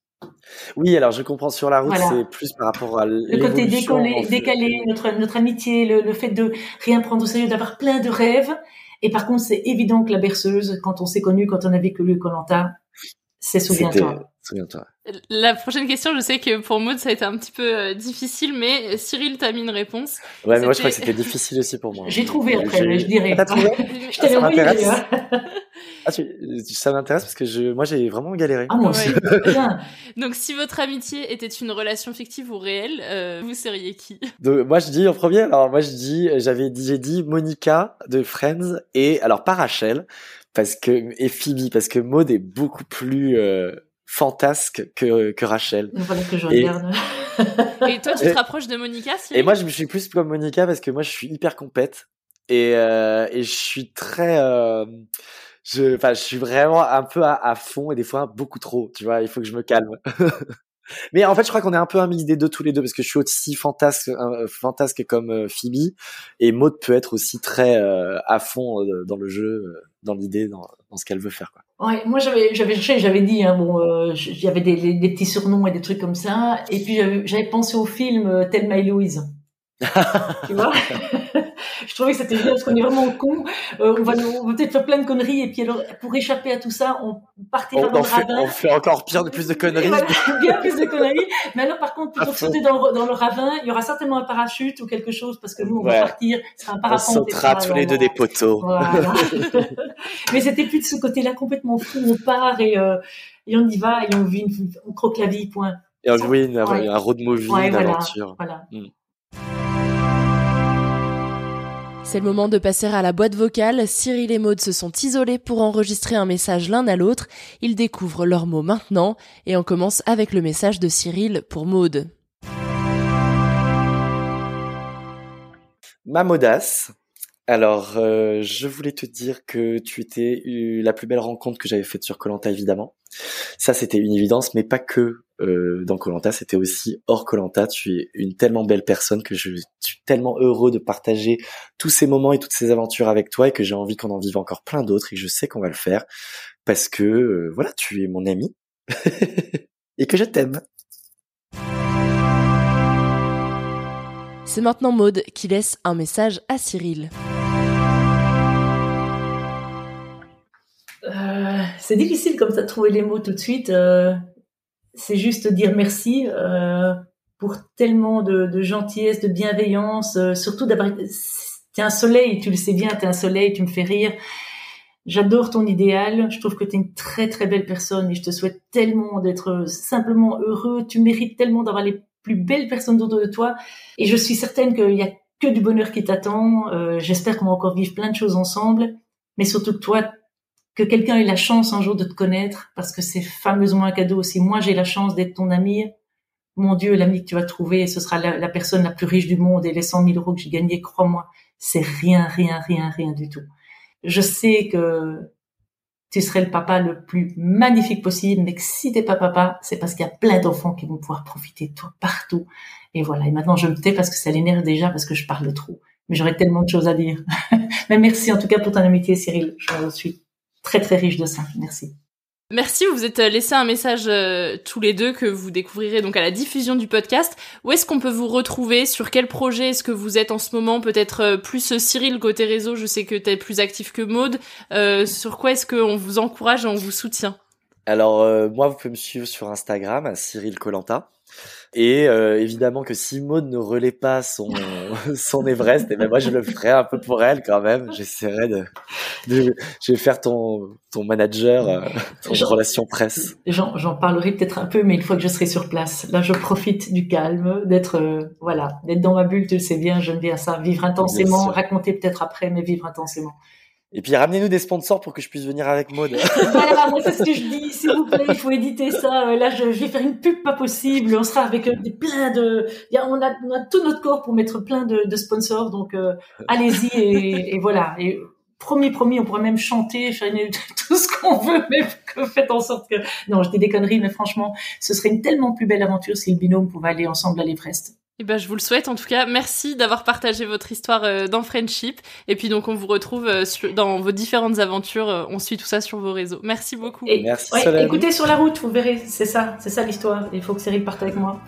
Oui, alors je comprends sur la route, Voilà. c'est plus par rapport à Le côté décollé, en fait. décalé, notre, notre amitié, le, le fait de rien prendre au sérieux, d'avoir plein de rêves. Et par contre, c'est évident que la berceuse, quand on s'est connu, quand on a vécu le Colanta, c'est souviens-toi. Souviens-toi. La prochaine question, je sais que pour Maud, ça a été un petit peu euh, difficile, mais Cyril t'a mis une réponse. Ouais, mais moi je crois que C'était- difficile aussi pour moi. J'ai trouvé après, mais je dirais. Ah, t'as trouvé (laughs) je Ah, t'avais ça envoyé m'intéresse. d'ailleurs. Ah, tu- ça m'intéresse parce que je, moi j'ai vraiment galéré. Ah, moi aussi. Donc, si votre amitié était une relation fictive ou réelle, euh, vous seriez qui? Donc, moi je dis en premier, alors moi je dis, j'avais dit, j'ai dit Monica de Friends et alors pas Rachel parce que et Phoebe parce que Maud est beaucoup plus euh, fantasque que que Rachel. Voilà que je Et- regarde. Et toi, tu te (laughs) rapproches de Monica, Cyril Et moi, je me suis plus comme Monica parce que moi, je suis hyper compète et euh, et je suis très, euh, je, enfin, je suis vraiment un peu à, à fond et des fois beaucoup trop. Tu vois, il faut que je me calme. (laughs) Mais en fait, je crois qu'on est un peu un mix des deux tous les deux parce que je suis aussi fantasque, euh, fantasque comme euh, Phoebe et Maud peut être aussi très euh, à fond euh, dans le jeu, euh, dans l'idée, dans, dans ce qu'elle veut faire. Quoi. Ouais, moi j'avais j'avais j'avais dit hein, bon euh, avait des, des, petits surnoms et des trucs comme ça et puis j'avais j'avais pensé au film euh, Thelma et Louise. Tu vois (laughs) Je trouvais que c'était bien parce qu'on est vraiment con. Euh, on va on va peut-être faire plein de conneries et puis alors pour échapper à tout ça, on partira On, dans on le fait, ravin. on fait encore pire de plus de conneries. Voilà, (laughs) bien plus de conneries. Mais alors, par contre, plutôt que sauter dans le, dans le ravin, il y aura certainement un parachute ou quelque chose parce que nous, on Ouais. va partir. Ce sera un On parapente. sautera tous les deux des poteaux. Voilà. (laughs) Mais c'était plus de ce côté-là complètement fou. On part et, euh, et on y va et on vit, une- on croque la vie, point. Et on une, Ouais. un road movie, Ouais, une voilà, aventure. voilà. Mm. C'est le moment de passer à la boîte vocale. Cyril et Maud se sont isolés pour enregistrer un message l'un à l'autre. Ils découvrent leurs mots maintenant et on commence avec le message de Cyril pour Maud. Ma Modasse. Alors, euh, je voulais te dire que tu étais la plus belle rencontre que j'avais faite sur Colanta, évidemment. Ça, c'était une évidence, mais pas que euh, dans Colanta, c'était aussi hors Colanta. Tu es une tellement belle personne que je suis tellement heureux de partager tous ces moments et toutes ces aventures avec toi et que j'ai envie qu'on en vive encore plein d'autres et que je sais qu'on va le faire parce que euh, voilà, tu es mon ami (laughs) et que je t'aime. C'est maintenant Maud qui laisse un message à Cyril. Euh, c'est difficile comme ça de trouver les mots tout de suite. Euh, c'est juste dire merci euh, pour tellement de, de gentillesse, de bienveillance, euh, surtout d'avoir. T'es un soleil, tu le sais bien, t'es un soleil, tu me fais rire. J'adore ton idéal. Je trouve que tu es une très très belle personne et je te souhaite tellement d'être simplement heureux. Tu mérites tellement d'avoir les plus belles personnes autour de toi. Et je suis certaine qu'il y a que du bonheur qui t'attend. Euh, J'espère qu'on va encore vivre plein de choses ensemble. Mais surtout que toi, que quelqu'un ait la chance un jour de te connaître, parce que c'est fameusement un cadeau. Si moi j'ai la chance d'être ton ami, mon Dieu, l'ami que tu vas trouver, ce sera la, personne la plus riche du monde. Et les 100 000 euros que j'ai gagnés, crois-moi, c'est rien, rien, rien, rien du tout. Je sais que tu serais le papa le plus magnifique possible, mais que si t'es pas papa, c'est parce qu'il y a plein d'enfants qui vont pouvoir profiter de toi partout. Et voilà. Et maintenant, je me tais parce que ça l'énerve déjà, parce que je parle trop. Mais j'aurais tellement de choses à dire. (laughs) mais merci en tout cas pour ton amitié, Cyril. Je suis très, très riche de ça. Merci. Merci, vous êtes euh, laissé un message euh, tous les deux que vous découvrirez donc à la diffusion du podcast. Où est-ce qu'on peut vous retrouver? Sur quel projet est-ce que vous êtes en ce moment? Peut-être euh, plus Cyril côté réseau, je sais que tu es plus actif que Maude. sur quoi est-ce qu'on vous encourage et on vous soutient? Alors moi, vous pouvez me suivre sur Instagram, Cyril Colanta. Et euh, évidemment que si Maud ne relaie pas son (laughs) son Everest, et eh ben moi je le ferai un peu pour elle quand même. J'essaierai de, de, je vais faire ton ton manager, euh, ton relation presse. J'en parlerai peut-être un peu, mais une fois que je serai sur place, là je profite du calme, d'être euh, voilà, d'être dans ma bulle. Tu le sais bien, j'aime bien ça, vivre intensément, raconter peut-être après, mais vivre intensément. Et puis ramenez-nous des sponsors pour que je puisse venir avec Maud. (laughs) voilà, c'est ce que je dis, s'il vous plaît, il faut éditer ça. Euh, là, je, vais faire une pub pas possible. On sera avec euh, des, plein de, on, a, on, a, tout notre corps pour mettre plein de, sponsors. Donc euh, allez-y et, voilà. Et promis, promis, on pourrait même chanter, faire (laughs) tout ce qu'on veut, mais faites en sorte que. Non, je dis des conneries, mais franchement, ce serait une tellement plus belle aventure si le binôme pouvait aller ensemble à l'Everest. Eh ben, je vous le souhaite en tout cas. Merci d'avoir partagé votre histoire euh, dans Friendship. Et puis donc on vous retrouve euh, dans vos différentes aventures. Euh, on suit tout ça sur vos réseaux. Merci beaucoup. Et, Merci. écoutez sur la route, vous verrez. C'est ça, c'est ça l'histoire. Il faut que Cyril parte avec moi.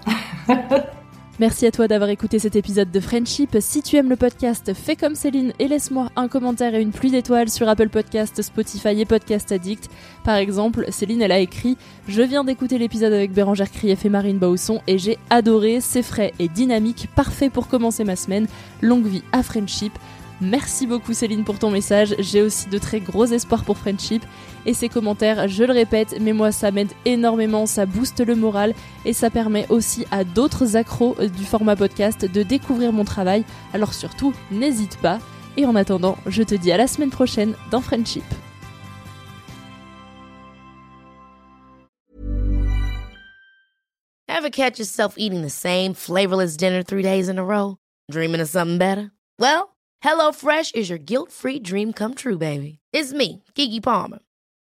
(laughs) Merci à toi d'avoir écouté cet épisode de Friendship. Si tu aimes le podcast, fais comme Céline et laisse-moi un commentaire et une pluie d'étoiles sur Apple Podcast, Spotify et Podcast Addict. Par exemple, Céline, elle a écrit Je viens d'écouter l'épisode avec Bérangère Krief et Marine Bausson et j'ai adoré, c'est frais et dynamique, parfait pour commencer ma semaine. Longue vie à Friendship. Merci beaucoup Céline pour ton message. J'ai aussi de très gros espoirs pour Friendship. Et ces commentaires, je le répète, mais moi ça m'aide énormément, ça booste le moral et ça permet aussi à d'autres accros du format podcast de découvrir mon travail. Alors surtout, n'hésite pas. Et en attendant, je te dis à la semaine prochaine dans Friendship. Ever catch yourself eating the same flavorless dinner three days in a row? Dreaming of something better? Well, HelloFresh is your guilt-free dream come true, baby. It's me, Kiki Palmer.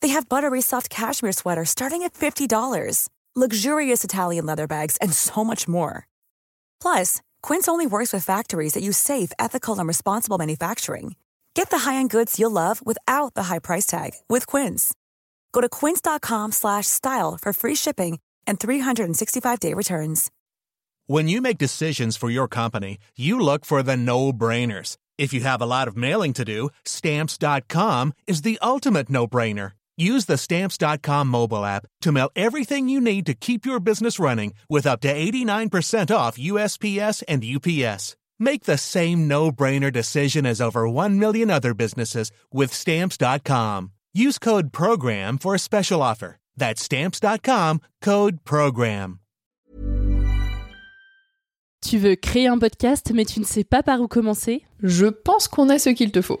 They have buttery soft cashmere sweaters starting at $50, luxurious Italian leather bags, and so much more. Plus, Quince only works with factories that use safe, ethical, and responsible manufacturing. Get the high-end goods you'll love without the high price tag with Quince. Go to quince.com/style for free shipping and 365-day returns. When you make decisions for your company, you look for the no-brainers. If you have a lot of mailing to do, stamps.com is the ultimate no-brainer. Use the Stamps.com mobile app to mail everything you need to keep your business running with up to 89% off USPS and UPS. Make the same no brainer decision as over 1 million other businesses with Stamps.com. Use code PROGRAM for a special offer. That's Stamps.com code PROGRAM. Tu veux créer un podcast, mais tu ne sais pas par où commencer Je pense qu'on a ce qu'il te faut.